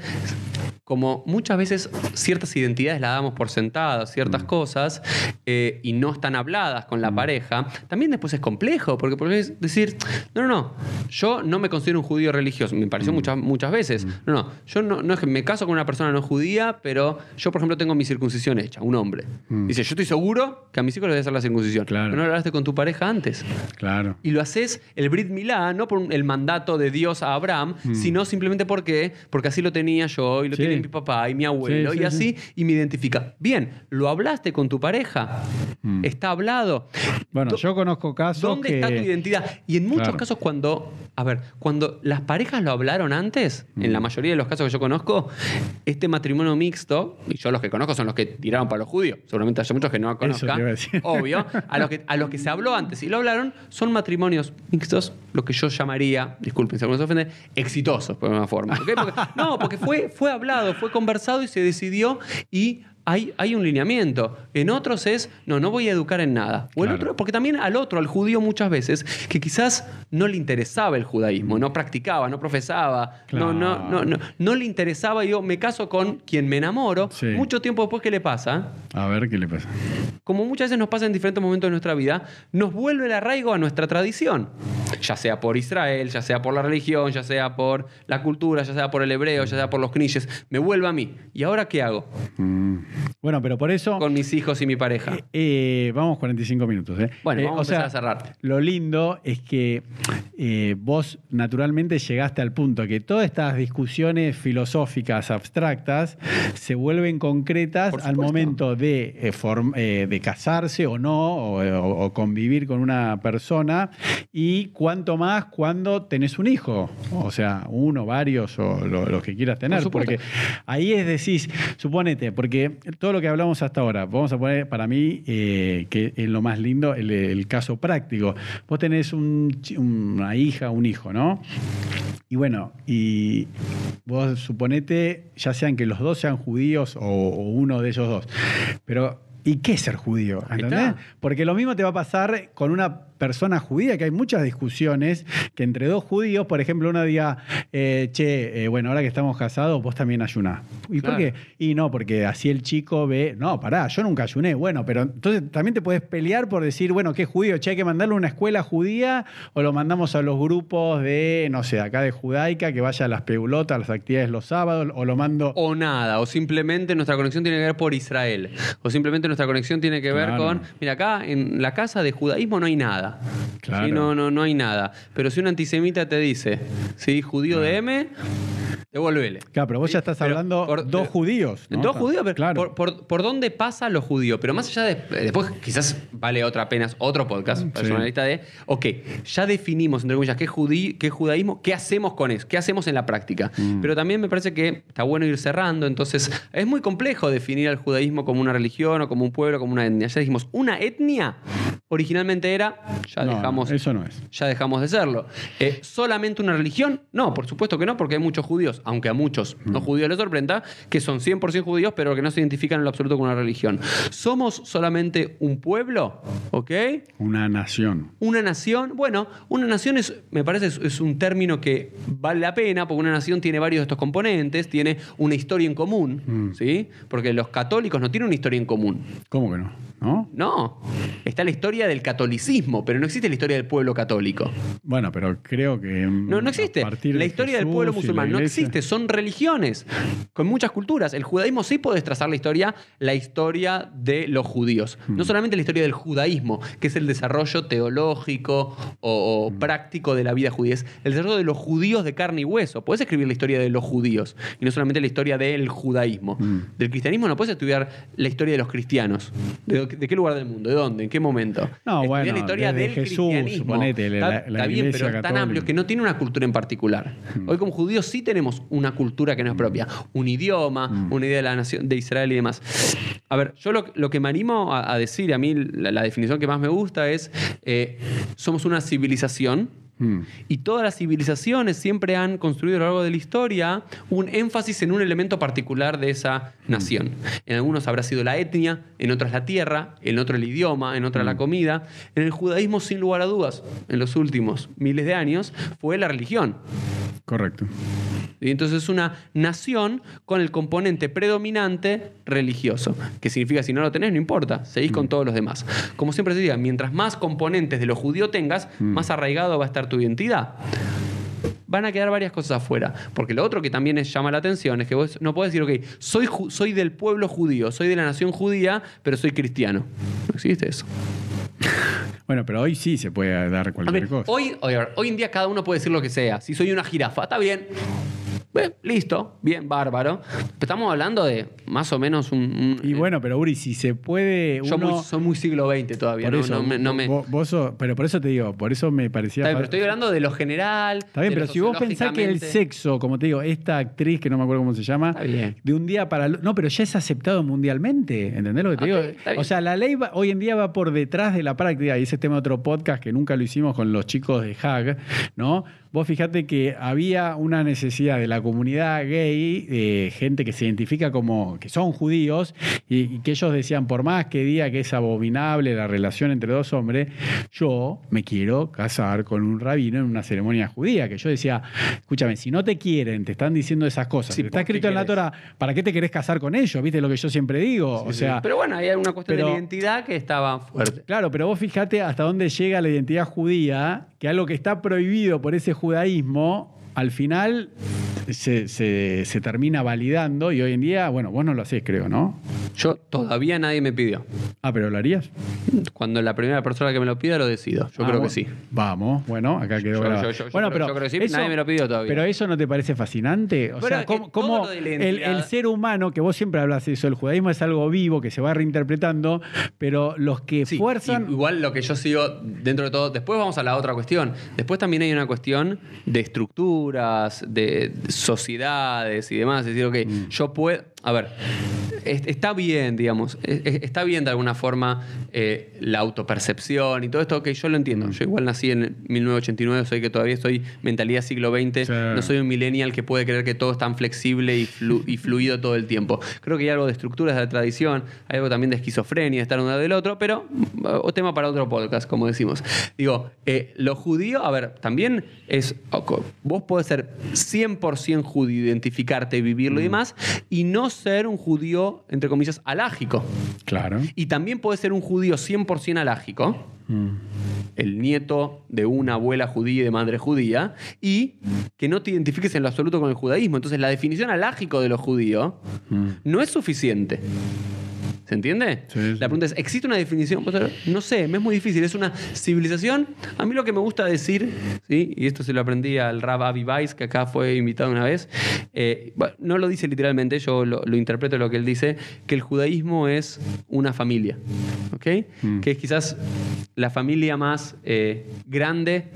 como muchas veces ciertas identidades las damos por sentadas, Mm. ciertas cosas, eh, y no están habladas con la pareja, también después es complejo, porque podés decir, no, no, no, yo no me considero un judío religioso, me Mm. pareció muchas, muchas veces, no, no, yo no, no es que me caso con una persona no judía, pero yo, por ejemplo, tengo mi circuncisión hecha, un hombre. Dice, yo estoy seguro que a mis hijos les voy a hacer la circuncisión. Mm. Claro. Pero no lo hablaste con tu pareja antes. Claro. Y lo haces el Brit Milá, no por el mandato de Dios a Abraham, sino simplemente porque, porque así lo tenía yo y lo Mm. Sí. Tiene mi papá y mi abuelo y sí, así, y me identifica. Bien, ¿lo hablaste con tu pareja? ¿Está hablado? Bueno, yo conozco casos ¿Dónde que... está tu identidad? Y en muchos Claro. casos cuando, a ver, cuando las parejas lo hablaron antes, en la mayoría de los casos que yo conozco, este matrimonio mixto, y yo los que conozco son los que tiraron para los judíos, seguramente hay muchos que no conozcan, [laughs] obvio, a los, que, a los que se habló antes y lo hablaron, son matrimonios mixtos, lo que yo llamaría, disculpen si alguno se ofende, exitosos, por alguna forma. ¿ok? Porque- no, porque fue, fue hablado, fue conversado y se decidió y hay, hay un lineamiento. En otros es, no, no voy a educar en nada. O el Claro. otro, porque también al otro, al judío muchas veces, que quizás no le interesaba el judaísmo, no practicaba, no profesaba, no, no, no, no, no le interesaba, yo me caso con quien me enamoro, Sí. mucho tiempo después, ¿qué le pasa? A ver qué le pasa. como muchas veces nos pasa en diferentes momentos de nuestra vida, nos vuelve el arraigo a nuestra tradición. Ya sea por Israel, ya sea por la religión, ya sea por la cultura, ya sea por el hebreo, ya sea por los knishes. Me vuelve a mí. ¿Y ahora qué hago? Mm. Bueno, pero por eso. Con mis hijos y mi pareja. eh, vamos 45 minutos. ¿eh? Bueno, Eh, vamos a sea, a cerrar. Lo lindo es que eh, vos naturalmente llegaste al punto que todas estas discusiones filosóficas abstractas se vuelven concretas al momento de, eh, form- eh, de casarse o no, o, convivir con una persona, y cuánto más cuando tenés un hijo, o sea, uno, varios o lo- los que quieras tener, porque ahí es decir, suponete, porque todo lo que hablamos hasta ahora, vamos a poner para mí eh, que es lo más lindo el, el caso práctico. Vos tenés un una hija, un hijo, ¿no? Y bueno, y vos suponete, ya sean que los dos sean judíos o, o uno de ellos dos, pero ¿y qué es ser judío? ¿Entendés? Porque lo mismo te va a pasar con una persona judía, que hay muchas discusiones que entre dos judíos, por ejemplo, uno diga, eh, che, eh, bueno, ahora que estamos casados, vos también ayunás. ¿Y Claro. por qué? Y no, porque así el chico ve, no, pará, yo nunca ayuné. Bueno, pero entonces también te puedes pelear por decir, bueno, ¿qué judío? Che, hay que mandarlo a una escuela judía o lo mandamos a los grupos de, no sé, acá de judaica, que vaya a las peulotas, a las actividades los sábados, o lo mando... O nada, o simplemente nuestra conexión tiene que ver por Israel. O simplemente nuestra conexión tiene que ver Claro. con. Mira, acá en la casa de judaísmo no hay nada. Claro. Sí, no, no, no hay nada. Pero si un antisemita te dice, ¿sí? Judío de M, devuélvele. Claro, pero vos ya estás Pero hablando por- dos judíos. ¿no? Dos judíos, pero Claro. por, por- por dónde pasa lo judío? Pero más allá de. Después, quizás vale otra apenas otro podcast, personalista de. Ok, ya definimos, entre comillas, qué, judí, qué judaísmo, qué hacemos con eso, qué hacemos en la práctica. Mm. Pero también me parece que está bueno ir cerrando. Entonces, es muy complejo definir al judaísmo como una religión o como un pueblo, como una etnia. Ya dijimos, una etnia originalmente era. Ya No, dejamos Eso no es. ya dejamos de serlo. Eh, ¿Solamente una religión? No, por supuesto que no, porque hay muchos judíos, aunque a muchos no Mm. judíos les sorprenda, que son 100% judíos, pero que no se identifican en lo absoluto con una religión. ¿Somos solamente un pueblo? ¿Ok? Una nación. Una nación, bueno, una nación es, me parece, es, es un término que vale la pena, porque una nación tiene varios de estos componentes, tiene una historia en común, Mm. ¿sí? Porque los católicos no tienen una historia en común. ¿Cómo que no? ¿No? No, está la historia del catolicismo, pero no existe la historia del pueblo católico. Bueno, pero creo que. mm, No, no existe. La historia del pueblo musulmán no existe. Son religiones con muchas culturas. El judaísmo sí puede trazar la historia, la historia de los judíos. Hmm. No solamente la historia del judaísmo, que es el desarrollo teológico o, Hmm. o práctico de la vida judía. Es el desarrollo de los judíos de carne y hueso. Puedes escribir la historia de los judíos y no solamente la historia del judaísmo. Hmm. Del cristianismo no puedes estudiar la historia de los cristianos. ¿De, de qué lugar del mundo? ¿De dónde? ¿En qué momento? No, Estudiar bueno, la historia del Jesús, suponete, la- está, la está bien, pero es tan católica. amplio que no tiene una cultura en particular. Hoy como judíos sí tenemos una cultura que no es propia, un idioma, una idea de la nación de Israel y demás. A ver, yo lo, lo que me animo a, a decir, a mí la, la definición que más me gusta es, eh, somos una civilización Mm. y todas las civilizaciones siempre han construido a lo largo de la historia un énfasis en un elemento particular de esa nación. En algunos habrá sido la etnia, en otras la tierra, en otro el idioma, en otra la comida. En el judaísmo, sin lugar a dudas, en los últimos miles de años, fue la religión. Correcto. Y entonces es una nación con el componente predominante religioso, que significa si no lo tenés no importa, seguís con todos los demás. Como siempre se diga, mientras más componentes de lo judío tengas, más arraigado va a estar tu identidad. Van a quedar varias cosas afuera, porque lo otro que también es- llama la atención es que vos no podés decir, ok, soy, soy del pueblo judío, soy de la nación judía, pero soy cristiano. No existe eso. [laughs] Bueno, pero hoy sí se puede dar cualquier ver, cosa. hoy, hoy en día cada uno puede decir lo que sea. Si soy una jirafa, está bien. Bueno, listo, bien, bárbaro. Estamos hablando de más o menos un. un- Y bueno, pero Uri, si se puede. yo uno- muy- soy muy siglo XX todavía, por ¿no? eso, no me- no me- vos- vos sos- pero por eso te digo, por eso me parecía. Está bien, pero estoy hablando de lo general. Está bien, pero si vos pensás que el sexo, como te digo, esta actriz que no me acuerdo cómo se llama, de un día para No, pero ya es aceptado mundialmente. ¿Entendés lo que te digo? O sea, la ley va- hoy en día va por detrás de la práctica, y ese es tema de otro podcast que nunca lo hicimos con los chicos de Hag, ¿no? Vos fijate que había una necesidad de la comunidad gay, de gente que se identifica como que son judíos, y, y que ellos decían, por más que diga que es abominable la relación entre dos hombres, yo me quiero casar con un rabino en una ceremonia judía. Que yo decía, escúchame, si no te quieren, te están diciendo esas cosas, Sí, está ¿por qué escrito en la? Torah, ¿para qué te querés casar con ellos? ¿Viste lo que yo siempre digo? o sea, pero bueno, hay una cuestión de pero- la identidad que estaba fuerte. Claro, pero vos fíjate hasta dónde llega la identidad judía, que algo que está prohibido por ese judaísmo, al final se, se- termina validando y hoy en día, bueno, vos no lo hacés, creo, ¿no? Yo todavía nadie me pidió. Ah, pero lo harías. Cuando la primera persona que me lo pida lo decido. Yo Ah, creo bueno. que sí. Vamos, bueno, acá quedó Yo- bueno, creo- pero yo creo que sí, nadie me lo pidió todavía. Pero eso no te parece fascinante? O Pero sea, ¿cómo, el, ser humano, que vos siempre hablas de eso, el judaísmo es algo vivo que se va reinterpretando, pero los que Sí, fuerzan... igual lo que yo sigo dentro de todo. Después vamos a la otra cuestión. Después también hay una cuestión de estructuras, de sociedades y demás. Es decir, ok, Mm. yo puedo. A ver, es- está bien, digamos. es- es- Está bien de alguna forma eh, la autopercepción y todo esto. Ok, yo lo entiendo. Mm. Yo igual nací en 1989, soy que todavía estoy mentalidad siglo XX. Sí. No soy un millennial que puede creer que todo es tan flexible y, flu- y fluido todo el tiempo. Creo que hay algo de estructuras de la tradición, hay algo también de esquizofrenia, de estar un lado del otro, pero mm, o tema para otro podcast, como decimos. Digo, eh, lo judío, a ver, también es. Vos podés ser 100% judío, identificarte, vivirlo y demás, y no ser un judío, entre comillas, alágico. Claro. Y también podés ser un judío 100% alágico Mm. el nieto de una abuela judía y de madre judía, y que no te identifiques en lo absoluto con el judaísmo. Entonces, la definición alágico de lo judío Mm. no es suficiente. ¿Se entiende? Sí, sí. La pregunta es, ¿existe una definición? No sé, me es muy difícil. Es una civilización. A mí lo que me gusta decir, ¿sí? y esto se lo aprendí al Rab Avi Weiss, que acá fue invitado una vez, eh, bueno, no lo dice literalmente, yo lo, lo interpreto lo que él dice, que el judaísmo es una familia. ¿Ok? Mm. Que es quizás la familia más eh, grande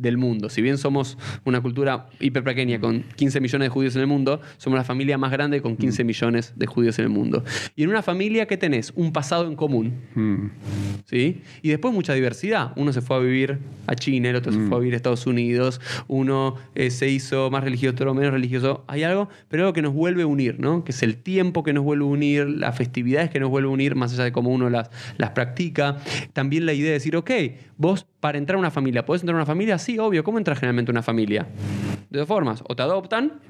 del mundo. Si bien somos una cultura hiper pequeña con 15 millones de judíos en el mundo, somos la familia más grande con 15 millones de judíos en el mundo. Y en una familia que tenés un pasado en común, Mm. ¿sí? Y después mucha diversidad. Uno se fue a vivir a China, el otro se fue a vivir a Estados Unidos, uno eh, se hizo más religioso, otro menos religioso. Hay algo, pero algo que nos vuelve a unir, ¿no? Que es el tiempo que nos vuelve a unir, las festividades que nos vuelve a unir, más allá de cómo uno las, las practica. También la idea de decir, ok, vos para entrar a una familia, ¿podés entrar a una familia? Sí, obvio. ¿Cómo entras generalmente a una familia? De dos formas. O te adoptan.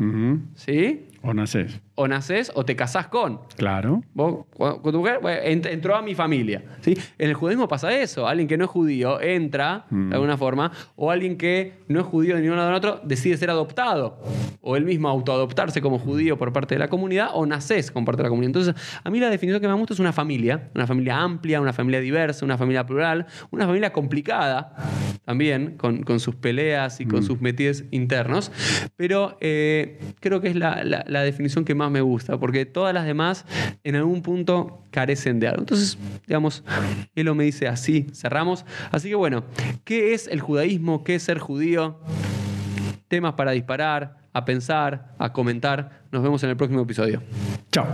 ¿sí? O nacés. O naces o te casás con. Claro. Vos, con tu mujer, entró a mi familia. ¿sí? En el judaísmo pasa eso. Alguien que no es judío entra Mm. de alguna forma, o alguien que no es judío de ningún lado del otro decide ser adoptado. O él mismo autoadoptarse como judío por parte de la comunidad, o naces como parte de la comunidad. Entonces, a mí la definición que me gusta es una familia. Una familia amplia, una familia diversa, una familia plural, una familia complicada también, con, con sus peleas y con sus metides internos. Pero eh, creo que es la, la- la definición que más me gusta, porque todas las demás en algún punto carecen de algo. Entonces, digamos, Elo me dice así, cerramos. Así que bueno, ¿qué es el judaísmo? ¿Qué es ser judío? Temas para disparar, a pensar, a comentar. Nos vemos en el próximo episodio. Chao.